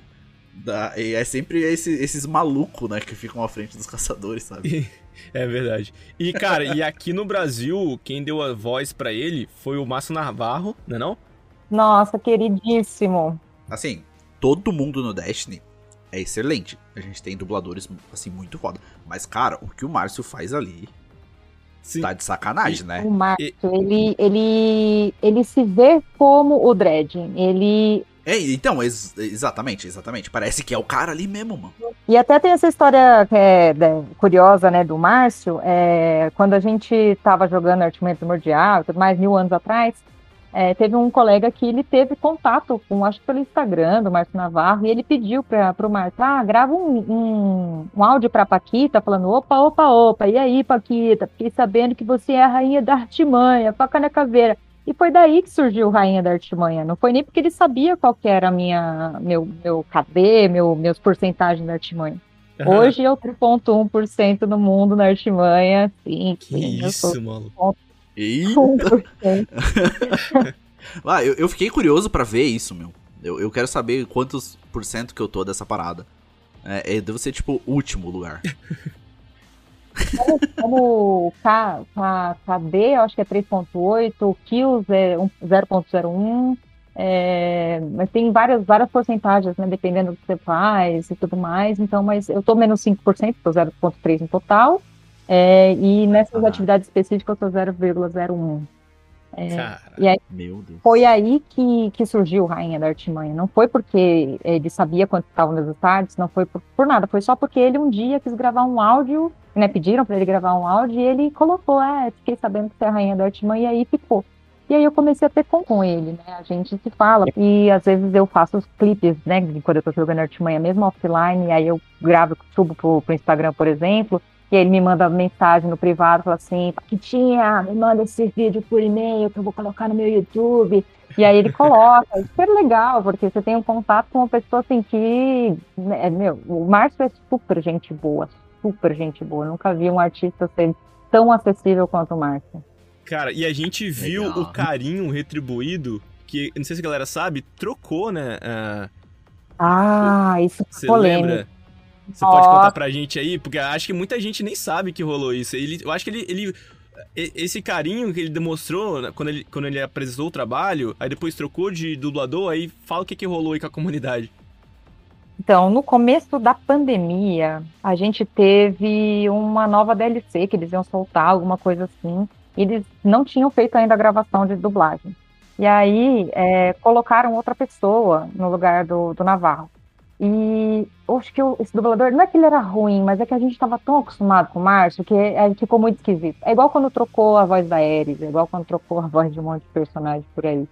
C: Da, e é sempre esse, esses malucos, né, que ficam à frente dos caçadores, sabe?
B: é verdade. E, cara, e aqui no Brasil, quem deu a voz para ele foi o Márcio Navarro, não é não?
D: Nossa, queridíssimo.
C: Assim, todo mundo no Destiny é excelente. A gente tem dubladores, assim, muito foda. Mas, cara, o que o Márcio faz ali. Sim. Tá de sacanagem, né?
D: O Márcio, ele, ele, ele se vê como o Dredd. Ele.
C: É, então, ex exatamente, exatamente. Parece que é o cara ali mesmo, mano.
D: E até tem essa história que é né, curiosa, né, do Márcio. É, quando a gente tava jogando Primordial e tudo mais, mil anos atrás, é, teve um colega que ele teve contato com, acho que pelo Instagram do Márcio Navarro, e ele pediu para o Márcio, ah, grava um, um, um áudio para a Paquita, falando, opa, opa, opa, e aí, Paquita, fiquei sabendo que você é a rainha da artimanha, faca na caveira. E foi daí que surgiu Rainha da Artimanha. Não foi nem porque ele sabia qual que era minha, meu, meu KD, meu, meus porcentagens da Artimanha. Uhum. Hoje eu 3,1% no mundo na Artimanha. Sim,
B: que sim, isso, mano.
C: Eita! ah, eu, eu fiquei curioso para ver isso, meu. Eu, eu quero saber quantos por cento que eu tô dessa parada. É, é, deve ser, tipo, último lugar.
D: Como, como K, K, KD, eu acho que é 3.8, Kills é 0.01, é, mas tem várias, várias porcentagens, né, dependendo do que você faz e tudo mais, então, mas eu tô menos 5%, tô 0.3 no total, é, e nessas ah. atividades específicas eu sou 0,01. É, e aí, foi aí que, que surgiu Rainha da Artimanha. Não foi porque ele sabia quanto estavam os resultados, não foi por, por, nada. Foi só porque ele um dia quis gravar um áudio, né? Pediram para ele gravar um áudio e ele colocou, é, fiquei sabendo que você é a Rainha da Artimanha, e aí ficou. E aí eu comecei a ter com, com ele, né? A gente se fala. E às vezes eu faço os clipes, né? Quando eu tô jogando Artimanha, mesmo offline, e aí eu gravo, subo pro, pro Instagram, por exemplo. E ele me manda mensagem no privado, fala assim, Paquitinha, me manda esse vídeo por e-mail que eu vou colocar no meu YouTube. E aí ele coloca, é super legal, porque você tem um contato com uma pessoa assim que, né, meu, o Márcio é super gente boa, super gente boa. Eu nunca vi um artista ser tão acessível quanto o Márcio.
B: Cara, e a gente viu
C: Legal.
B: o carinho retribuído, que, não sei se a galera sabe, trocou, né? ah,
D: Ah, isso
B: Você
D: é polêmico.
B: lembra? Você pode
D: Nossa.
B: contar pra gente aí? Porque acho que muita gente nem sabe que rolou isso. Ele, eu acho que ele, ele- Esse carinho que ele demonstrou quando ele, quando ele apresentou o trabalho, aí depois trocou de dublador, aí fala o que, que rolou aí com a comunidade.
D: Então, no começo da pandemia, a gente teve uma nova DLC que eles iam soltar, alguma coisa assim. Eles não tinham feito ainda a gravação de dublagem. E aí, é, colocaram outra pessoa no lugar do, do Navarro. E eu acho que o- esse dublador, não é que ele era ruim, mas é que a gente estava tão acostumado com o Márcio que é, ficou muito esquisito. É igual quando trocou a voz da Ares, é igual quando trocou a voz de um monte de personagem por aí.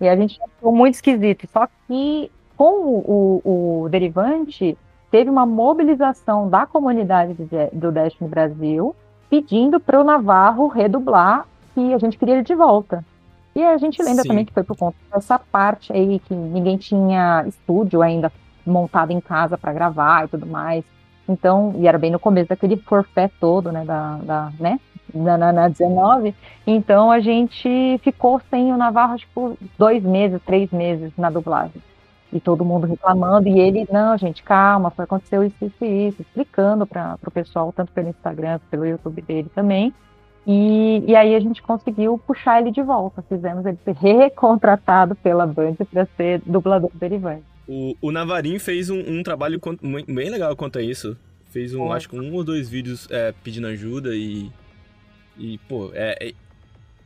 D: E a gente ficou muito esquisito. Só que com o, o, o Derivante, teve uma mobilização da comunidade do, Je- do Destiny Brasil pedindo para o Navarro redublar que a gente queria ele de volta. E a gente lembra
B: Sim.
D: também que foi por conta dessa parte aí que ninguém tinha estúdio ainda montado em casa para gravar e tudo mais. Então, e era bem no começo daquele forfé todo, né, da, da né, na, na, na 19. Então a gente ficou sem o Navarro, tipo, dois meses, três meses na dublagem. E todo mundo reclamando, e ele, não, gente, calma, foi aconteceu isso, isso e isso, explicando para o pessoal, tanto pelo Instagram, pelo YouTube dele também. E, e aí a gente conseguiu puxar ele de volta, fizemos ele ser recontratado pela Band para ser dublador derivante.
B: O, o Navarinho fez um, um trabalho bem legal quanto a isso. Fez um, acho que um ou dois vídeos é, pedindo ajuda e. E, pô, é, é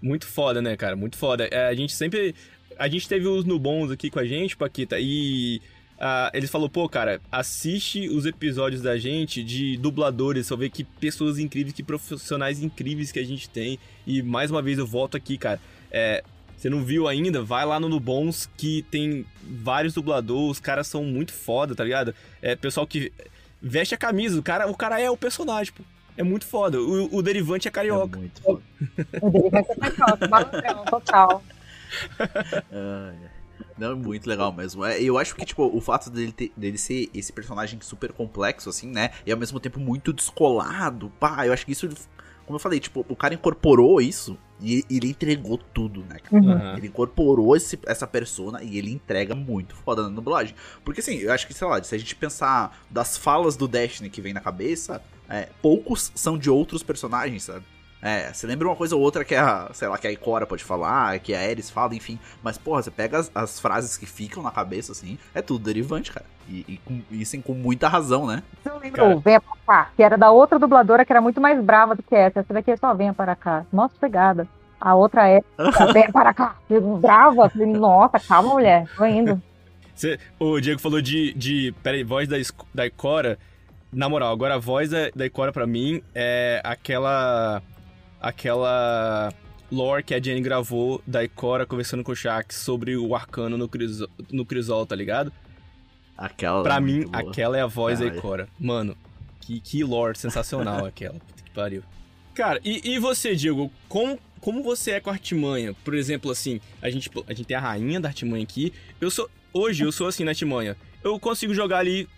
B: muito foda, né, cara? Muito foda. É, a gente sempre. A gente teve os Nubons aqui com a gente, Paquita, e. ah, eles falaram, pô, cara, assiste os episódios da gente de dubladores, só ver que pessoas incríveis, que profissionais incríveis que a gente tem. E mais uma vez eu volto aqui, cara. É, você não viu ainda? Vai lá no Nubons que tem vários dubladores, os caras são muito foda, tá ligado? É pessoal que veste a camisa, o cara, o cara é o personagem, pô. É muito foda. O, o derivante é
C: É
B: carioca.
C: muito foda.
D: O derivante é malandrão, total.
C: Não, é muito legal mesmo. É, eu acho que, tipo, o fato dele, ter- dele ser esse personagem super complexo, assim, né? E ao mesmo tempo muito descolado, pá, eu acho que isso, como eu falei, tipo, o cara incorporou isso e ele entregou tudo, né?
D: Uhum.
C: Ele incorporou esse- essa persona e ele entrega muito foda na dublagem. Porque assim, eu acho que, sei lá, se a gente pensar das falas do Destiny que vem na cabeça, é, poucos são de outros personagens, sabe? É, você lembra uma coisa ou outra que a, sei lá, que a Ikora pode falar, que a Ares fala, enfim. Mas, porra, você pega as, as frases que ficam na cabeça, assim, é tudo derivante, cara. E, e, com, assim, com muita razão, né?
D: Você não o Venha Pra Cá, que era da outra dubladora que era muito mais brava do que essa. Essa daqui é só Venha Para Cá. Nossa, pegada. A outra é Venha Para Cá. Brava. Falei, Nossa, calma, mulher. Tô indo.
B: Cê- o Diego falou de, de. Peraí, voz da, da Ikora. Na moral, agora a voz da, da Ikora pra mim é aquela. Aquela. Lore que a Jenny gravou da Ikora conversando com o Shaq sobre o arcano no, Criso, no Crisol, tá ligado?
C: Aquela.
B: Pra
C: é
B: mim,
C: boa.
B: aquela é a voz da. Ikora. Mano, que, que lore sensacional aquela. Puta que pariu. Cara, e, e você, Diego? Com, como você é com a artimanha? Por exemplo, assim, a gente, a gente tem a rainha da artimanha aqui. Eu sou. Hoje eu sou assim na artimanha. Eu consigo jogar ali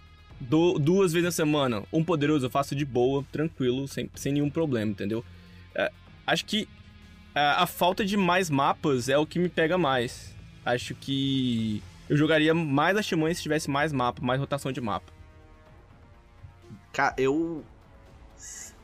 B: do- duas vezes na semana. Um poderoso eu faço de boa, tranquilo, sem, sem nenhum problema, entendeu? É, acho que a, a falta de mais mapas é o que me pega mais. Acho que eu jogaria mais artimanha se tivesse mais mapa, mais rotação de mapa.
C: Cara, eu.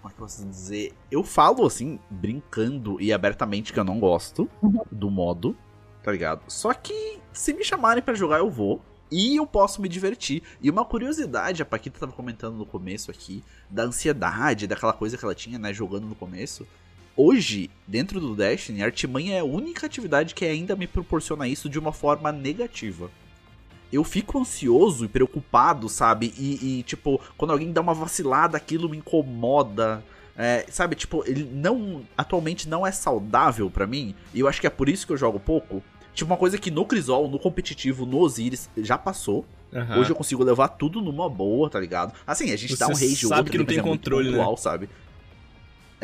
C: Como é que eu posso dizer? Eu falo assim, brincando e abertamente que eu não gosto
D: Uhum.
C: do modo, tá ligado? Só que se me chamarem pra jogar, eu vou. E eu posso me divertir. E uma curiosidade, a Paquita tava comentando no começo aqui, da ansiedade, daquela coisa que ela tinha, né, jogando no começo. Hoje, dentro do Destiny, a artimanha é a única atividade que ainda me proporciona isso de uma forma negativa eu fico ansioso e preocupado, sabe? E, e, tipo, quando alguém dá uma vacilada, aquilo me incomoda. É, sabe, tipo, ele não. Atualmente não é saudável pra mim. E eu acho que é por isso que eu jogo pouco. Tipo, uma coisa que no Crisol, no competitivo, no Osiris, já passou.
B: Aham.
C: Hoje eu consigo levar tudo numa boa, tá ligado? Assim, a gente
B: Você
C: dá um rage
B: sabe
C: outro,
B: que não tem
C: é
B: controle, né?
C: pontual, sabe?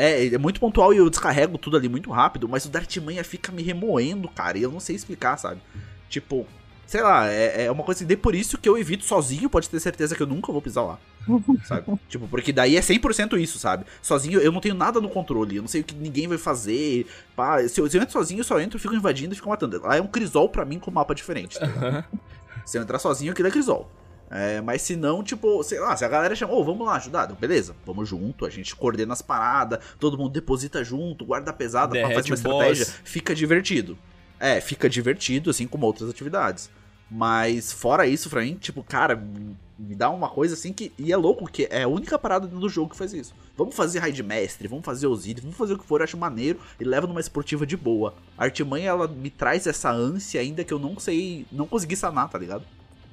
C: É, é muito pontual e eu descarrego tudo ali muito rápido, mas o da artimanha fica me remoendo, cara, e eu não sei explicar, sabe? Tipo, sei lá, é, é uma coisa assim, por isso que eu evito sozinho, pode ter certeza que eu nunca vou pisar lá. sabe? Tipo, porque daí é 100% isso, sabe? Sozinho eu não tenho nada no controle, eu não sei o que ninguém vai fazer. Pá, se, eu, se eu entro sozinho, eu só entro, fico invadindo e fico matando. Lá é um crisol pra mim com mapa diferente. Tá se eu entrar sozinho, aquilo é crisol. É, mas se não, tipo, sei lá, se a galera chama, ô, oh, vamos lá ajudar, beleza, vamos junto, a gente coordena as paradas, todo mundo deposita junto, guarda pesada, Derrete faz uma estratégia, boss. fica divertido. É, fica divertido, assim como outras atividades. Mas fora isso, pra mim, tipo, cara, me dá uma coisa assim que. E é louco, que é a única parada do jogo que faz isso. Vamos fazer raid mestre, vamos fazer Osiris, vamos fazer o que for, eu acho maneiro e leva numa esportiva de boa. A Artimanha, ela me traz essa ânsia ainda que eu não sei. Não consegui sanar, tá ligado?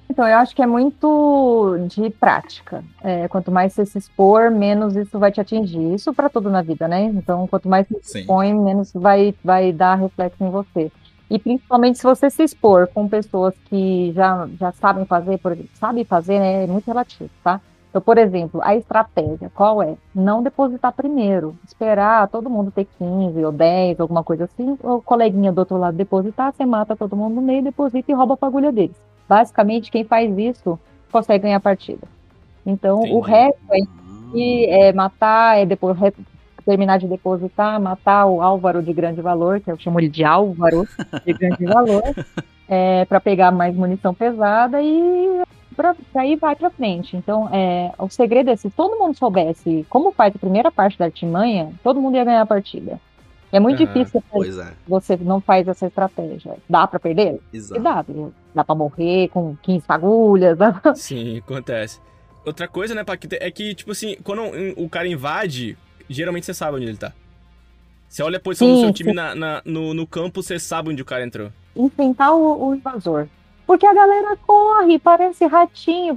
D: Então, eu acho que é muito de prática. É, quanto mais você se expor, menos isso vai te atingir. Isso para tudo na vida, né? Então, quanto mais você se expõe, menos vai, vai dar reflexo em você. E principalmente se você se expor com pessoas que já, já sabem fazer, por exemplo, sabem fazer, né? É muito relativo, tá? Então, por exemplo, a estratégia, qual é? Não depositar primeiro, esperar todo mundo ter 15 ou 10, alguma coisa assim, o coleguinha do outro lado depositar, você mata todo mundo no meio, deposita e rouba a fagulha deles. Basicamente, quem faz isso consegue ganhar a partida. Então, Entendi. o resto é, é matar, é depois terminar de depositar, matar o Álvaro de grande valor, que eu chamo ele de Álvaro de grande valor, é, para pegar mais munição pesada e para aí vai para frente. Então, é, o segredo é se todo mundo soubesse como faz a primeira parte da artimanha, todo mundo ia ganhar a partida. É muito uhum, difícil é. você não faz essa estratégia. Dá para perder?
C: Exato.
D: Dá, dá para morrer com 15 fagulhas.
B: Sim, acontece. Outra coisa, né, Paquita, é que, tipo assim, quando o cara invade, geralmente você sabe onde ele tá. Você olha a posição sim, do seu time na, na, no, no campo, você sabe onde o cara entrou.
D: Enfrentar o, o invasor. Porque a galera corre, parece ratinho,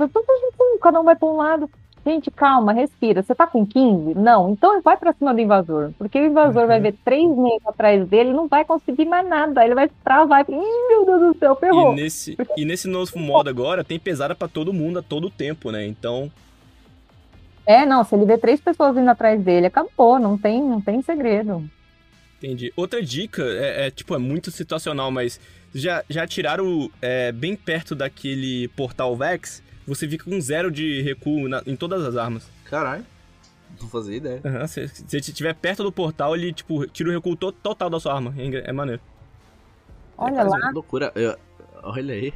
D: cada um vai pra um lado. Gente, calma, respira. Você tá com 15? Não. Então vai pra cima do invasor. Porque o invasor uhum. vai ver três meses atrás dele não vai conseguir mais nada. Ele vai travar e Ih, meu Deus do céu, ferrou.
B: E nesse, e nesse novo modo agora, tem pesada para todo mundo a todo tempo, né? Então.
D: É, não, se ele vê três pessoas indo atrás dele, acabou, não tem, não tem segredo.
B: Entendi. Outra dica, é, é tipo, é muito situacional, mas já, já tiraram é, bem perto daquele portal Vex você fica com zero de recuo na, em todas as armas.
C: Caralho. Não fazia ideia.
B: Uhum, se, se estiver perto do portal, ele, tipo, tira o recuo to total da sua arma. É, é maneiro.
D: Olha lá.
C: Que loucura. Eu, olha aí.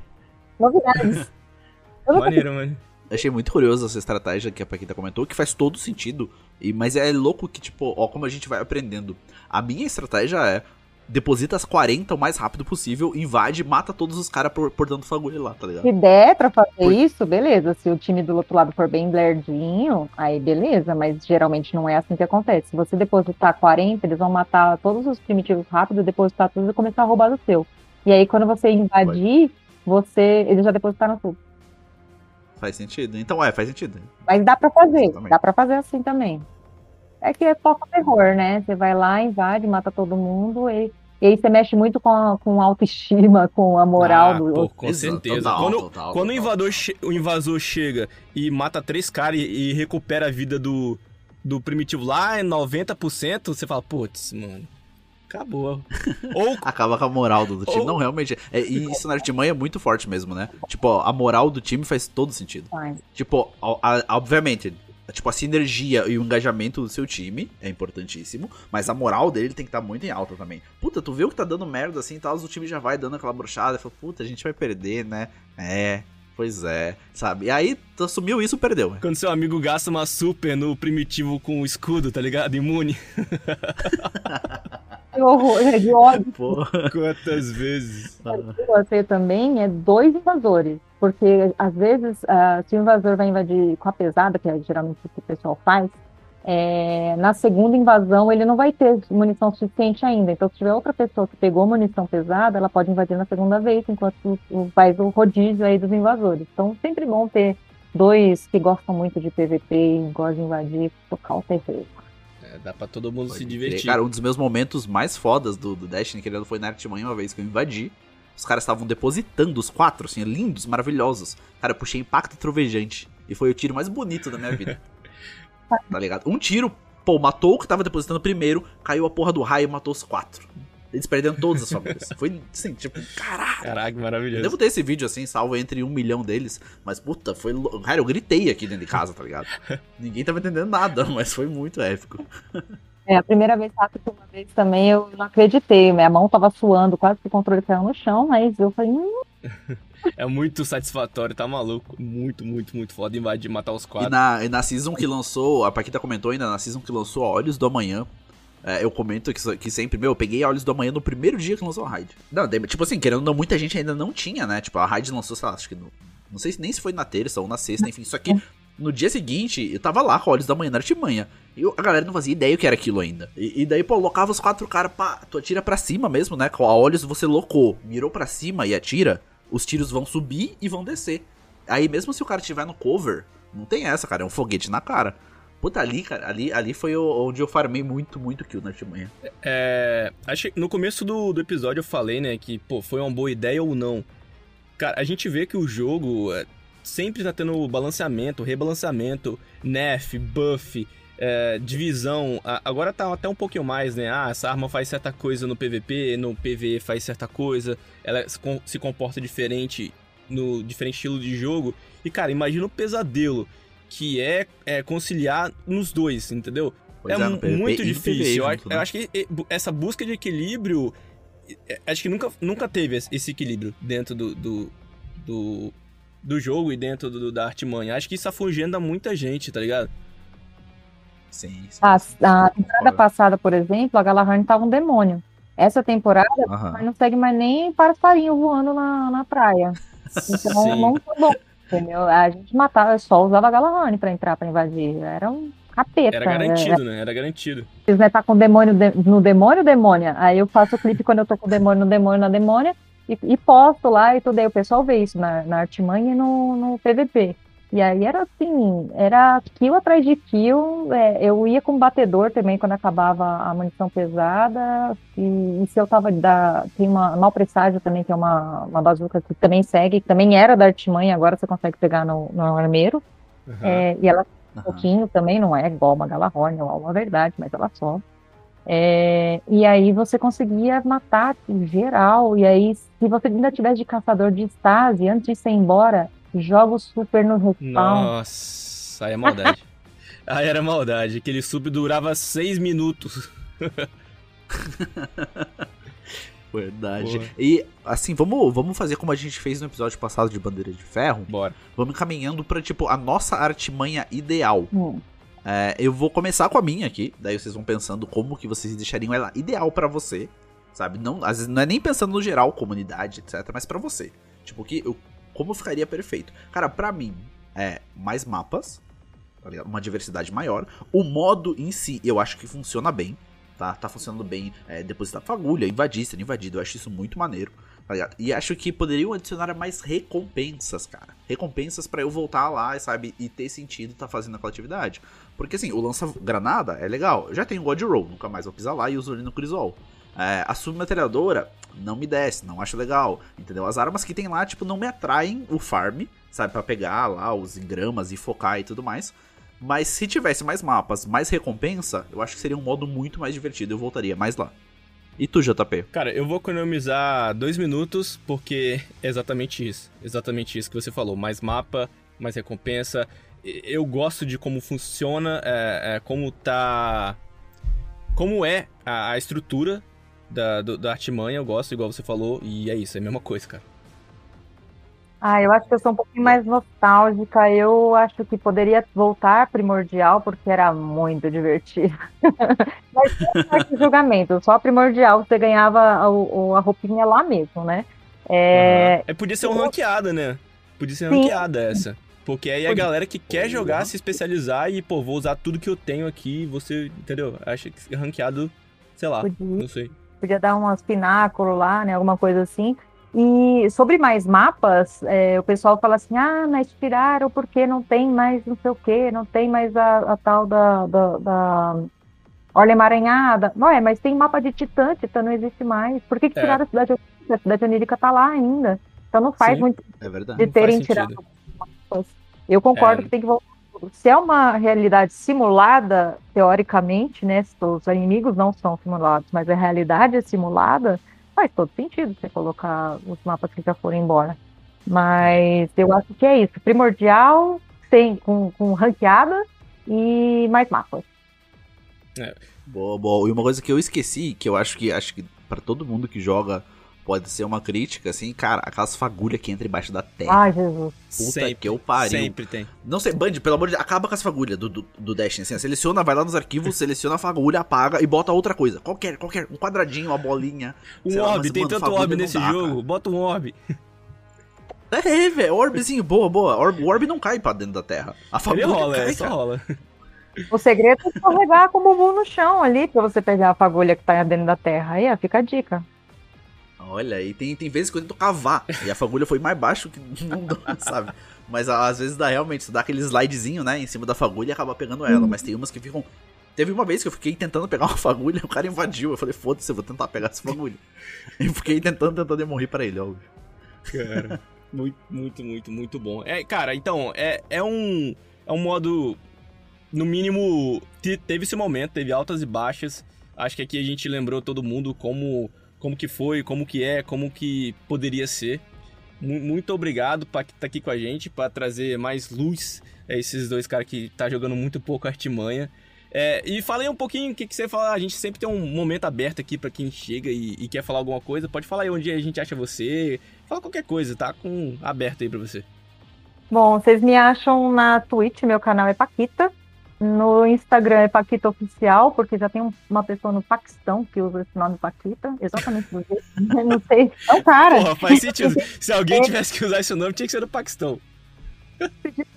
D: Novidades.
B: maneiro, mano.
C: Achei muito curioso essa estratégia que a Paquita comentou, que faz todo sentido. E, mas é louco que, tipo, ó, como a gente vai aprendendo. A minha estratégia é deposita as 40 o mais rápido possível, invade mata todos os caras por, por dando fagulha lá, tá ligado?
D: Se der pra fazer por... isso, beleza. Se o time do outro lado for bem blerdinho, aí beleza, mas geralmente não é assim que acontece. Se você depositar 40, eles vão matar todos os primitivos rápido, depositar tudo e começar a roubar do seu. E aí quando você invadir, você. Eles já depositaram tudo.
C: Faz sentido. Então é, faz sentido.
D: Mas dá pra fazer, dá pra fazer assim também. É que é foco terror, né? Você vai lá, invade, mata todo mundo e, e aí você mexe muito com a, com a autoestima, com a moral ah, do
B: pô, Com certeza. Total, quando total, quando total. O, invador o invasor chega e mata três caras e, e, recupera a vida do, do primitivo lá em 90%, você fala, putz, mano. Acabou.
C: Ou... Acaba com a moral do, do time. Ou... Não, realmente. É, e isso na artimanha é muito forte mesmo, né? Tipo, ó, a moral do time faz todo sentido. Tipo, a, a, obviamente, Tipo, a sinergia e o engajamento do seu time é importantíssimo, mas a moral dele tem que estar tá muito em alta também. Puta, tu vê o que tá dando merda assim e tal, o time já vai dando aquela brochada, fala, puta, a gente vai perder, né? É, Pois é, sabe? E aí, tu assumiu isso, perdeu. Né?
B: Quando seu amigo gasta uma super no primitivo com o escudo, tá ligado? Imune.
D: Que horror, é de ódio.
B: Porra. Quantas vezes?
D: O que eu gostei também é dois invasores. Porque, às vezes, uh, se o invasor vai invadir com a pesada, que é geralmente o que o pessoal faz, é, na segunda invasão ele não vai ter munição suficiente ainda. Então, se tiver outra pessoa que pegou munição pesada, ela pode invadir na segunda vez, enquanto faz o rodízio aí dos invasores. Então, sempre bom ter dois que gostam muito de PVP e gostam de invadir, tocar o terror.
B: É, dá pra todo mundo pode se divertir.
C: Cara, um dos meus momentos mais fodas do, do Destiny, que ele foi na Artimanha uma vez que eu invadi. Os caras estavam depositando os quatro, assim, lindos, maravilhosos. Cara, eu puxei impacto trovejante. E foi o tiro mais bonito da minha vida. tá ligado? Um tiro, pô, matou o que tava depositando primeiro, caiu a porra do raio e matou os quatro. Eles perderam todas as famílias. Foi assim, tipo, caralho.
B: Caraca, maravilhoso.
C: Devo ter esse vídeo assim, salvo entre um milhão deles. Mas, puta, foi. Cara, eu gritei aqui dentro de casa, tá ligado? Ninguém tava entendendo nada, mas foi muito épico.
D: É, a primeira vez que uma vez também eu não acreditei. Minha mão tava suando, quase que o controle caiu no chão, mas eu falei. Hum.
B: É muito satisfatório, tá maluco? Muito, muito, muito foda invadir matar os quatro.
C: E na, e na season que lançou, a Paquita comentou ainda, na season que lançou Olhos do Amanhã, é, eu comento que, que, sempre, meu, eu peguei Olhos do Amanhã no primeiro dia que lançou a Raid. Não, tipo assim, querendo ou não, muita gente ainda não tinha, né? Tipo, a Raid lançou, sei lá, acho que no, Não sei nem se foi na terça ou na sexta, enfim, só que no dia seguinte, eu tava lá Olhos da Manhã na Artimanha. E a galera não fazia ideia o que era aquilo ainda. E, e daí, pô, locava os quatro caras, pá, tu atira pra cima mesmo, né? Com a Olhos você locou, mirou pra cima e atira, os tiros vão subir e vão descer. Aí mesmo se o cara estiver no cover, não tem essa, cara, é um foguete na cara. Puta, ali, cara, ali, ali foi onde eu farmei muito, muito kill na artimanha.
B: É. Acho que no começo do, do episódio eu falei, né, que, pô, foi uma boa ideia ou não. Cara, a gente vê que o jogo é, sempre tá tendo balanceamento, rebalanceamento, nerf, buff, é, divisão. Agora tá até um pouquinho mais, né? Ah, essa arma faz certa coisa no PVP, no PVE faz certa coisa, ela se comporta diferente no diferente estilo de jogo. E, cara, imagina o pesadelo que é, é conciliar nos dois, entendeu? Pois é, é muito difícil. Junto, né? Eu acho que essa busca de equilíbrio. Acho que nunca, nunca teve esse equilíbrio dentro do, do, do, do jogo e dentro do, da artimanha. Acho que isso afugenda muita gente, tá ligado?
C: Sim. sim,
D: a, a temporada passada, por exemplo, a Galahorn tava um demônio. Essa temporada, uhum. não segue mais nem passarinho voando na, na praia. Então, não tá bom entendeu? A gente matava, só usava Galahorn pra entrar pra invadir. Era um capeta.
B: Era garantido, né? Era garantido.
D: Se né, tá com demônio de, no demônio, demônia. Aí eu faço o clipe quando eu tô com o demônio no demônio, na demônia, e, e posto lá e tudo. Aí o pessoal vê isso na, na artimanha e no, no PVP. E aí era assim, era kill atrás de kill. É, eu ia com batedor também quando acabava a munição pesada. E, e se eu tava da. Tem uma mal presságio também, que é uma, uma bazuca que também segue, que também era da artimanha, agora você consegue pegar no, no armeiro. Uhum. É, e ela um pouquinho também, não é igual uma Galahorn, é uma verdade, mas ela só. É, e aí você conseguia matar geral. E aí, se você ainda tivesse de caçador de estase, antes de ir embora, joga o super no respawn.
B: Nossa, aí é maldade. aí era maldade. Aquele sub durava seis minutos.
C: Verdade. Porra. E assim, vamos, vamos fazer como a gente fez no episódio passado de Bandeira de Ferro.
B: Bora.
C: Vamos caminhando pra, tipo, a nossa artimanha ideal. Hum. É, eu vou começar com a minha aqui, daí vocês vão pensando como que vocês deixariam ela ideal para você, sabe? Não, às vezes não é nem pensando no geral, comunidade, etc, mas para você. Tipo, que eu como ficaria perfeito? Cara, para mim, é mais mapas, tá uma diversidade maior. O modo em si, eu acho que funciona bem, tá? Tá funcionando bem. É, depositar fagulha, invadir, ser invadido, eu acho isso muito maneiro. Tá e acho que poderiam adicionar mais recompensas, cara. Recompensas para eu voltar lá, sabe? E ter sentido tá fazendo aquela atividade. Porque assim, o lança-granada é legal. Já tenho God Roll, nunca mais vou pisar lá e uso ele no Crisol. É, a submetralhadora não me desce, não acho legal, entendeu? As armas que tem lá, tipo, não me atraem o farm, sabe? para pegar lá os engramas e focar e tudo mais. Mas se tivesse mais mapas, mais recompensa, eu acho que seria um modo muito mais divertido. Eu voltaria mais lá. E tu, JP?
B: Cara, eu vou economizar dois minutos, porque é exatamente isso. Exatamente isso que você falou. Mais mapa, mais recompensa. Eu gosto de como funciona, é, é, como tá. Como é a, a estrutura da, do, da artimanha, eu gosto, igual você falou, e é isso, é a mesma coisa, cara.
D: Ah, eu acho que eu sou um pouquinho mais nostálgica. Eu acho que poderia voltar primordial, porque era muito divertido. Mas não julgamento, só primordial você ganhava a, a roupinha lá mesmo, né?
B: É, uhum. é podia ser um ranqueada, né? Podia ser ranqueada essa. Porque aí a galera que quer jogar, se especializar e, pô, vou usar tudo que eu tenho aqui, você, entendeu? Acha que ranqueado, sei lá, Podia. não sei
D: podia dar umas pináculos lá, né? Alguma coisa assim. E sobre mais mapas, é, o pessoal fala assim, ah, mas tiraram porque não tem mais não sei o que, não tem mais a, a tal da, da, da Orla Emaranhada. Não é, mas tem mapa de Titã, Titã não existe mais. Por que, que é. tiraram a cidade onírica? A cidade onírica tá lá ainda. Então não faz Sim, muito
C: é
D: de terem tirado mapas. Eu concordo é. que tem que voltar se é uma realidade simulada, teoricamente, né? Se os inimigos não são simulados, mas a realidade é simulada, faz todo sentido você colocar os mapas que já foram embora. Mas eu acho que é isso. Primordial, sem, com, com ranqueada e mais mapas.
C: É. Boa, boa. E uma coisa que eu esqueci, que eu acho que acho que para todo mundo que joga pode ser uma crítica, assim, cara, aquelas fagulhas que entra embaixo da terra.
D: Ai, Jesus.
C: Puta sempre, que eu pariu.
B: Sempre tem.
C: Não sei, Band, pelo amor de Deus, acaba com as fagulhas do, do, do Destiny, assim, seleciona, vai lá nos arquivos, seleciona a fagulha, apaga e bota outra coisa. Qualquer, qualquer, um quadradinho, uma bolinha.
B: Um orb, tem tanto orb nesse dá, jogo, cara. bota um orb.
C: É, velho, orbzinho, boa, boa. Orb, o orb não cai pra dentro da terra. A
B: fagulha Ele rola, cai, é, só rola.
D: O segredo é escorregar com o bumbum no chão ali pra você pegar a fagulha que tá dentro da terra. Aí, ó, fica a dica.
C: Olha, e tem, tem vezes que eu tento cavar e a fagulha foi mais baixo que não dá, sabe? Mas às vezes dá realmente, você dá aquele slidezinho, né, em cima da fagulha e acaba pegando ela. Uhum. Mas tem umas que ficam. Teve uma vez que eu fiquei tentando pegar uma fagulha, o cara invadiu. Eu falei, foda-se, eu vou tentar pegar essa fagulha. e fiquei tentando, tentando e morri pra ele, óbvio.
B: Cara, muito, muito, muito, muito bom. É, cara, então, é, é um. É um modo. No mínimo, teve esse momento, teve altas e baixas. Acho que aqui a gente lembrou todo mundo como como que foi, como que é, como que poderia ser. Muito obrigado por estar aqui com a gente, para trazer mais luz a esses dois caras que tá jogando muito pouco artimanha. É, e falei um pouquinho o que, que você fala. A gente sempre tem um momento aberto aqui para quem chega e, e, quer falar alguma coisa. Pode falar aí onde a gente acha você. Fala qualquer coisa, tá? Com aberto aí para você.
D: Bom, vocês me acham na Twitch, meu canal é Paquita. No Instagram é Paquita Oficial, porque já tem uma pessoa no Paquistão que usa esse nome Paquita, exatamente do jeito. Não sei. É um cara.
B: Porra, faz sentido. Se alguém tivesse que usar esse nome, tinha que ser do Paquistão.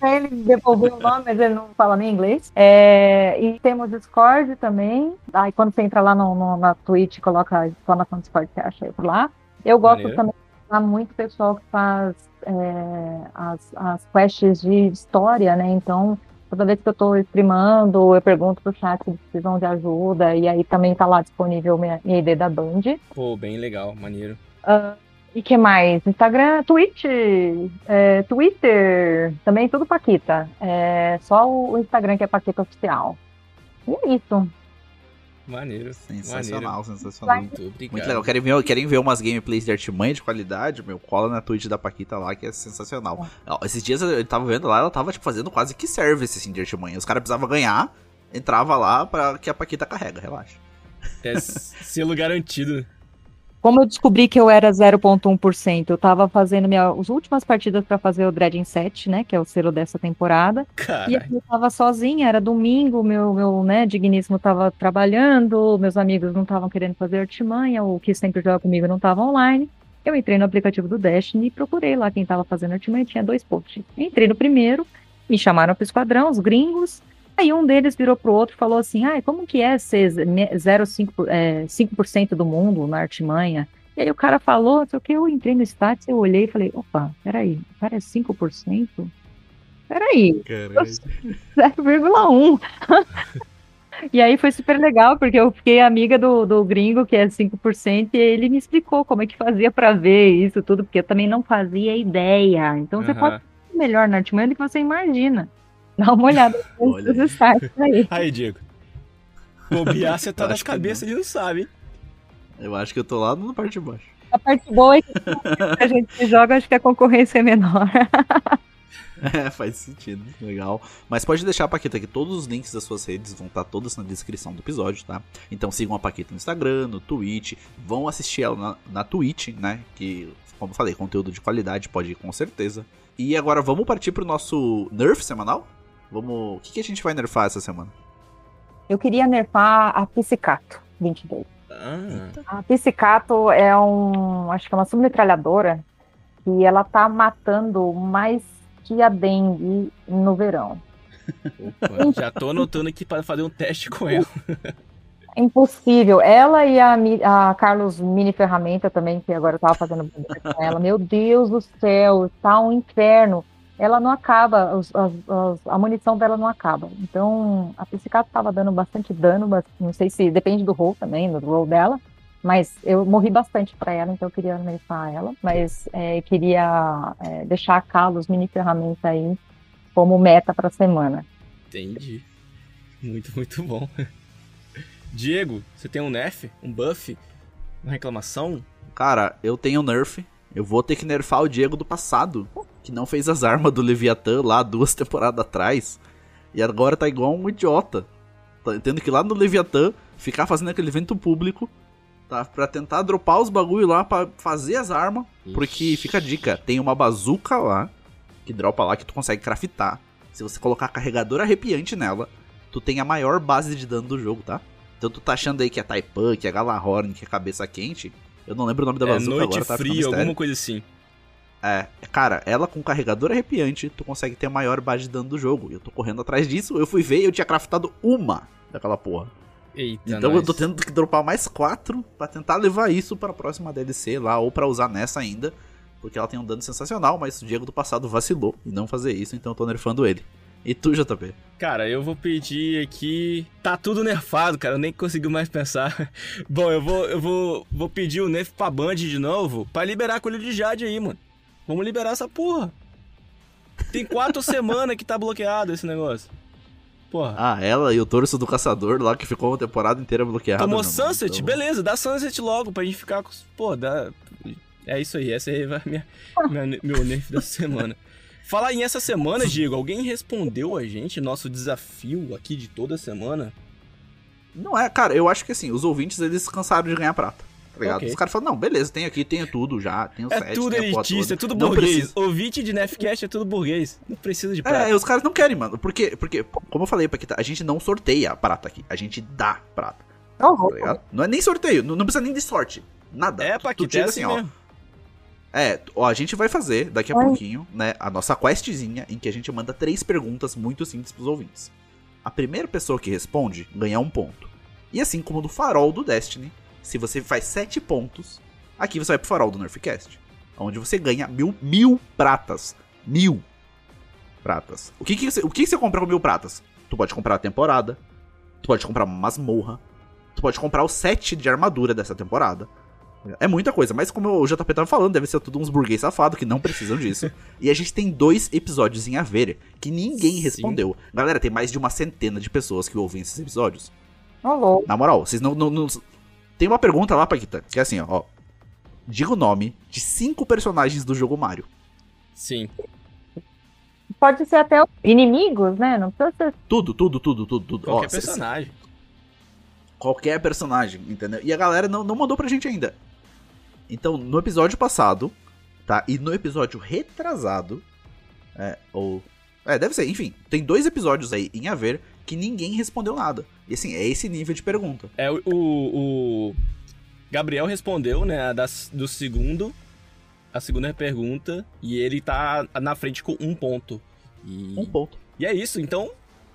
D: Ele devolver o nome, mas ele não fala nem inglês. É, e temos Discord também. Aí quando você entra lá no, no, na Twitch, coloca exclamação Discord, você acha aí por lá. Eu gosto Maneiro. também de muito pessoal que faz é, as, as quests de história, né? Então, Toda vez que eu estou streamando, eu pergunto pro chat se precisam de ajuda, e aí também tá lá disponível minha, minha ID da Band.
B: Pô, bem legal, maneiro.
D: Uh, e que mais? Instagram, Twitch, é, Twitter, também tudo Paquita. É, só o Instagram que é Paquita Oficial. E é isso.
B: Maneiro.
C: Sensacional, maneiro. sensacional. Muito obrigado. Muito legal. Querem ver, querem ver umas gameplays de Artimanha de qualidade? Meu, cola na Twitch da Paquita lá, que é sensacional. É. Esses dias eu tava vendo lá, ela tava tipo, fazendo quase que service assim, de Artimanha. Os caras precisavam ganhar, entrava lá pra que a Paquita carrega, relaxa.
B: É selo garantido.
D: Como eu descobri que eu era 0.1%, eu tava fazendo minha, as últimas partidas para fazer o Dreading 7, né, que é o selo dessa temporada.
B: Carai.
D: E eu tava sozinha, era domingo, meu, meu, né, digníssimo tava trabalhando, meus amigos não estavam querendo fazer artimanha, o que sempre joga comigo não tava online. Eu entrei no aplicativo do Destiny e procurei lá quem tava fazendo artimanha, tinha dois posts. Entrei no primeiro, me chamaram pro esquadrão, os gringos, Aí um deles virou pro outro e falou assim: ah, como que é ser 0,5% é, 5% do mundo na artimanha? E aí o cara falou, só que eu entrei no status, eu olhei e falei, opa, peraí, o cara é 5%? Peraí, 0,1%. e aí foi super legal, porque eu fiquei amiga do, do gringo, que é 5%, e ele me explicou como é que fazia para ver isso tudo, porque eu também não fazia ideia. Então uhum. você pode ser melhor na artimanha do que você imagina. Dá uma olhada nos sites aí.
B: Aí, Diego. Bobear, você tá nas cabeças e não sabe, hein?
C: Eu acho que eu tô lá na parte de baixo.
D: A parte boa é que a gente joga, acho que a concorrência é menor.
C: É, faz sentido. Legal. Mas pode deixar a Paquita aqui. Todos os links das suas redes vão estar todos na descrição do episódio, tá? Então sigam a Paquita no Instagram, no Twitch. Vão assistir ela na, na Twitch, né? Que, como eu falei, conteúdo de qualidade pode ir com certeza. E agora vamos partir pro nosso Nerf semanal? Vamos. O que, que a gente vai nerfar essa semana?
D: Eu queria nerfar a Psicato 22.
B: Ah.
D: A Psicato é um. Acho que é uma submetralhadora e ela tá matando mais que a dengue no verão.
B: Opa, já tô anotando aqui para fazer um teste com ela.
D: É impossível. Ela e a, a, Carlos Mini Ferramenta também, que agora eu tava fazendo com ela. Meu Deus do céu, tá um inferno ela não acaba, os, as, as, a munição dela não acaba. Então, a psicato estava dando bastante dano, mas não sei se depende do roll também, do roll dela, mas eu morri bastante para ela, então eu queria nerfar ela, mas é, queria é, deixar a Carlos mini ferramenta aí como meta para a semana.
B: Entendi. Muito, muito bom. Diego, você tem um nerf? Um buff? Uma reclamação?
C: Cara, eu tenho nerf. Eu vou ter que nerfar o Diego do passado, que não fez as armas do Leviathan lá duas temporadas atrás. E agora tá igual um idiota. Tá, tendo que ir lá no Leviathan ficar fazendo aquele evento público, tá? Pra tentar dropar os bagulho lá pra fazer as armas. Porque fica a dica: tem uma bazuca lá, que dropa lá que tu consegue craftar. Se você colocar carregador arrepiante nela, tu tem a maior base de dano do jogo, tá? Então tu tá achando aí que é Taipan, que é Galahorn, que é cabeça quente. Eu não lembro o nome da
B: É
C: bazuca
B: noite
C: agora, tá?
B: Fria, alguma coisa assim.
C: É, cara, ela com carregador arrepiante, tu consegue ter a maior base de dano do jogo. E eu tô correndo atrás disso, eu fui ver e eu tinha craftado uma daquela porra.
B: Eita,
C: então eu tô tendo que dropar mais quatro pra tentar levar isso pra próxima DLC lá, ou pra usar nessa ainda. Porque ela tem um dano sensacional, mas o Diego do passado vacilou em não fazer isso, então eu tô nerfando ele. E tu, JP?
B: Cara, eu vou pedir aqui. Tá tudo nerfado, cara. Eu nem consigo mais pensar. Bom, eu vou, eu vou, vou pedir o nerf pra Band de novo pra liberar a colher de Jade aí, mano. Vamos liberar essa porra. Tem quatro semanas que tá bloqueado esse negócio. Porra.
C: Ah, ela e o torso do caçador lá que ficou uma temporada inteira bloqueada.
B: Tomou
C: mano.
B: Sunset?
C: Então-
B: Beleza, dá Sunset logo pra gente ficar com. Pô, dá. É isso aí, essa aí vai minha, minha- meu nerf da semana. Falar em essa semana, Diego, alguém respondeu a gente nosso desafio aqui de toda semana?
C: Não é, cara, eu acho que assim, os ouvintes eles cansaram de ganhar prata. Tá ligado?
B: Ok.
C: Os caras falam, não, beleza, tem aqui, tenho tudo já, tenho
B: É
C: sete,
B: tudo
C: porra
B: elitista, é tudo
C: Não
B: burguês.
C: precisa-
B: Ouvinte de Nefcast é tudo burguês. Não precisa de prata.
C: É, os caras não querem, mano. Porque, porque como eu falei, Paquita, a gente não sorteia prata aqui. A gente dá prata,
D: Não,
C: tá ligado? Não é nem sorteio, não, não precisa nem de sorte. Nada.
B: É,
C: Tu-
B: Paquita,
C: tu tira
B: é assim
C: ó. É, ó, a gente vai fazer daqui a pouquinho, né, a nossa questzinha em que a gente manda três perguntas muito simples pros ouvintes. A primeira pessoa que responde ganha um ponto. E assim como no farol do Destiny, se você faz sete pontos, aqui você vai pro farol do Nerfcast, onde você ganha mil, mil pratas. Mil pratas. O que que você, o que que você compra com mil pratas? Tu pode comprar a temporada, tu pode comprar uma masmorra, tu pode comprar o set de armadura dessa temporada. É muita coisa, mas como o JP tava falando, deve ser tudo uns burguês safados que não precisam disso. e a gente tem dois episódios em Haver que ninguém
B: Sim.
C: respondeu. Galera, tem mais de uma centena de pessoas que ouvem esses episódios.
D: Ô, louco.
C: Na moral, vocês não. não, não- Tem uma pergunta lá, Paquita, que é assim, ó, ó. Diga o nome de cinco personagens do jogo Mario.
B: Sim.
D: Pode ser até inimigos, né? Não precisa ser.
C: Tudo, tudo, tudo, tudo, tudo.
B: Qualquer
C: Ó, cê-
B: personagem.
C: qualquer personagem, entendeu? E a galera não, não mandou pra gente ainda. Então, no episódio passado, tá? E no episódio retrasado, é, ou... É, deve ser, enfim. Tem dois episódios aí em haver que ninguém respondeu nada. E assim, é esse nível de pergunta.
B: É, o, o, Gabriel respondeu, né, a das, do segundo, a segunda pergunta, e ele tá na frente com um ponto. E,
C: Um ponto.
B: e é isso, então,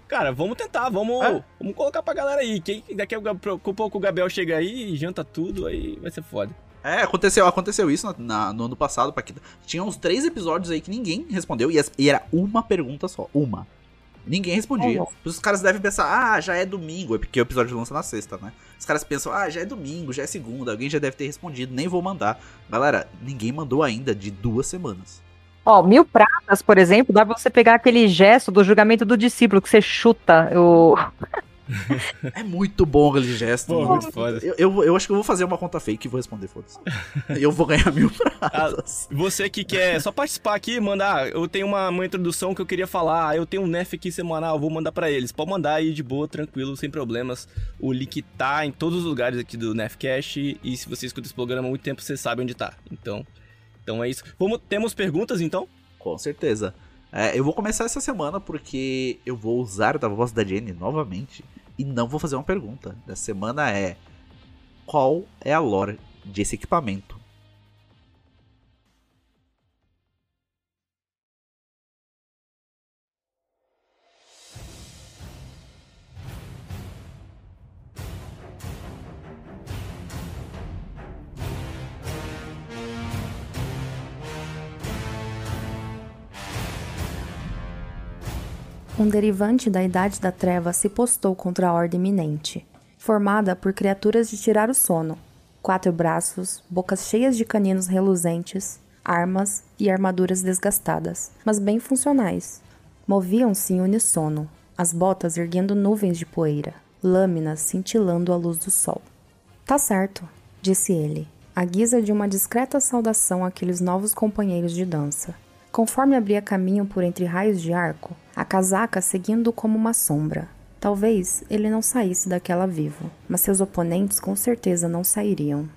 B: cara, vamos tentar, vamos,
C: É.
B: vamos colocar pra galera aí. Quem, daqui a pouco o Gabriel chega aí e janta tudo, aí vai ser foda.
C: É, aconteceu, aconteceu isso na- na- no ano passado, Paquita. Tinha uns três episódios aí que ninguém respondeu e, as- e era uma pergunta só. Uma. Ninguém respondia.
D: Olha.
C: Os caras devem pensar, ah, já é domingo. É porque o episódio lança na sexta, né? Os caras pensam, ah, já é domingo, já é segunda. Alguém já deve ter respondido, nem vou mandar. Galera, ninguém mandou ainda de duas semanas.
D: Ó, mil pratas, por exemplo, dá pra você pegar aquele gesto do julgamento do discípulo, que você chuta o.
C: É muito bom aquele gesto.
B: Pô,
C: mano.
B: muito foda.
C: Eu, eu, eu acho que eu vou fazer uma conta fake e vou responder, foda-se. Eu vou ganhar mil
B: Ah,
C: pratas.
B: Você que quer só participar aqui, mandar. Eu tenho uma, uma introdução que eu queria falar. ah, Eu tenho um NEF aqui semanal, vou mandar pra eles. Pode mandar aí de boa, tranquilo, sem problemas. O link tá em todos os lugares aqui do NEFcast. E se você escuta esse programa há muito tempo, você sabe onde tá. Então, então é isso. Vamos, temos perguntas então?
C: Com certeza. É, eu vou começar essa semana porque eu vou usar da voz da Jenny novamente e não vou fazer uma pergunta. Essa semana é qual é a lore desse equipamento?
E: Um derivante da Idade da Treva se postou contra a Ordem Iminente, formada por criaturas de tirar o sono, quatro braços, bocas cheias de caninos reluzentes, armas e armaduras desgastadas, mas bem funcionais. Moviam-se em unissono, as botas erguendo nuvens de poeira, lâminas cintilando à luz do sol. Tá certo, disse ele, à guisa de uma discreta saudação àqueles novos companheiros de dança. Conforme abria caminho por entre raios de arco, a casaca seguindo como uma sombra. Talvez ele não saísse daquela vivo, mas seus oponentes com certeza não sairiam.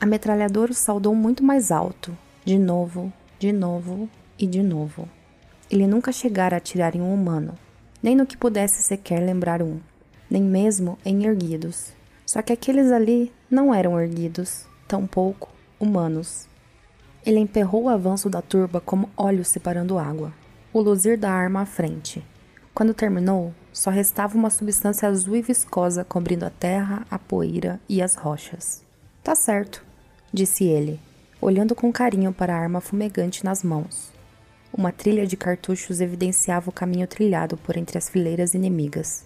E: A metralhadora o saudou muito mais alto, de novo, de novo e de novo. Ele nunca chegara a atirar em um humano, nem no que pudesse sequer lembrar um, nem mesmo em erguidos. Só que aqueles ali não eram erguidos, tampouco humanos. Ele emperrou o avanço da turba como olhos separando água, o luzir da arma à frente. Quando terminou, só restava uma substância azul e viscosa cobrindo a terra, a poeira e as rochas. Tá certo, disse ele, olhando com carinho para a arma fumegante nas mãos. Uma trilha de cartuchos evidenciava o caminho trilhado por entre as fileiras inimigas.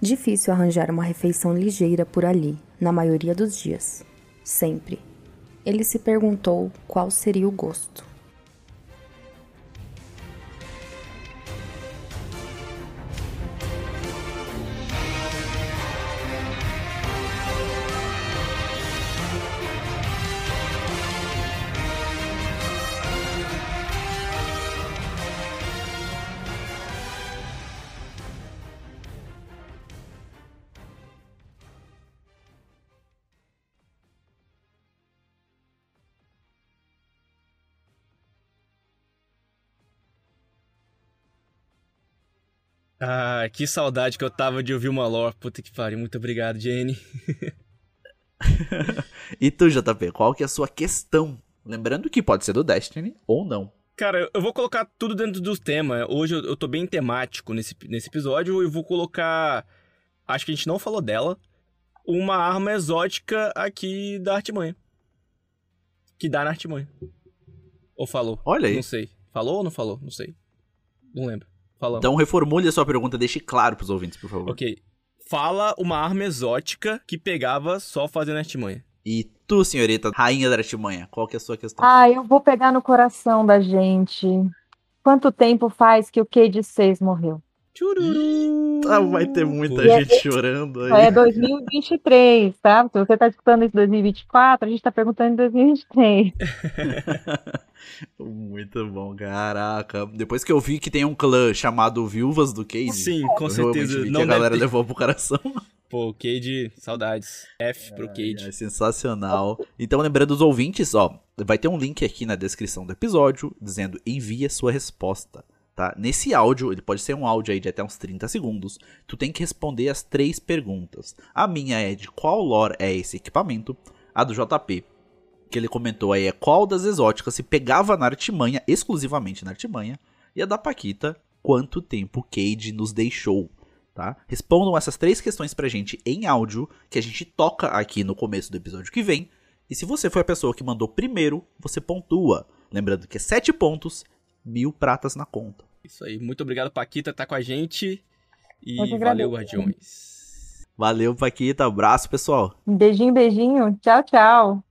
E: Difícil arranjar uma refeição ligeira por ali, na maioria dos dias. Sempre. Ele se perguntou qual seria o gosto.
B: Ah, que saudade que eu tava de ouvir uma lore. Puta que pariu. Muito obrigado, Jenny.
C: e tu, JP, qual que é a sua questão? Lembrando que pode ser do Destiny ou não.
B: Cara, eu vou colocar tudo dentro dos temas. Hoje eu, eu tô bem temático nesse, nesse episódio. Eu vou colocar. Acho que a gente não falou dela. Uma arma exótica aqui da Artimanha. Que dá na Artimanha. Ou falou?
C: Olha aí.
B: Não sei. Falou ou não falou? Não sei. Não lembro. Falamos.
C: Então reformule a sua pergunta, deixe claro pros ouvintes, por favor.
B: Ok. Fala uma arma exótica que pegava só fazendo artimanha.
C: E tu, senhorita, rainha da artimanha, qual que é a sua questão?
D: Ah, eu vou pegar no coração da gente. Quanto tempo faz que o Cade 6 morreu?
B: Tchururu.
C: Ah, vai ter muita
D: E
C: gente chorando aí.
D: É 2023, tá? Se você tá escutando isso em 2024, a gente tá perguntando em 2023.
C: Muito bom, caraca. Depois que eu vi que tem um clã chamado Viúvas do Cade,
B: Sim, com certeza.
C: vi
B: Não
C: que a galera
B: ter...
C: levou pro coração.
B: Pô, Cade, saudades. F pro Cade.
C: É sensacional. Então, lembrando os ouvintes, ó, vai ter um link aqui na descrição do episódio dizendo envie sua resposta. Tá? Nesse áudio, ele pode ser um áudio aí de até uns 30 segundos. Tu tem que responder as três perguntas. A minha é de qual lore é esse equipamento. A do JP, que ele comentou aí, é qual das exóticas se pegava na artimanha, exclusivamente na artimanha. E a da Paquita, quanto tempo Cade nos deixou. Tá? Respondam essas três questões pra gente em áudio, que a gente toca aqui no começo do episódio que vem. E se você foi a pessoa que mandou primeiro, você pontua. Lembrando que é 7 pontos, mil pratas na conta.
B: Isso aí. Muito obrigado, Paquita, tá com a gente. E valeu. Guardiões.
C: Valeu, Paquita. Abraço, pessoal.
D: Beijinho, beijinho. Tchau, tchau.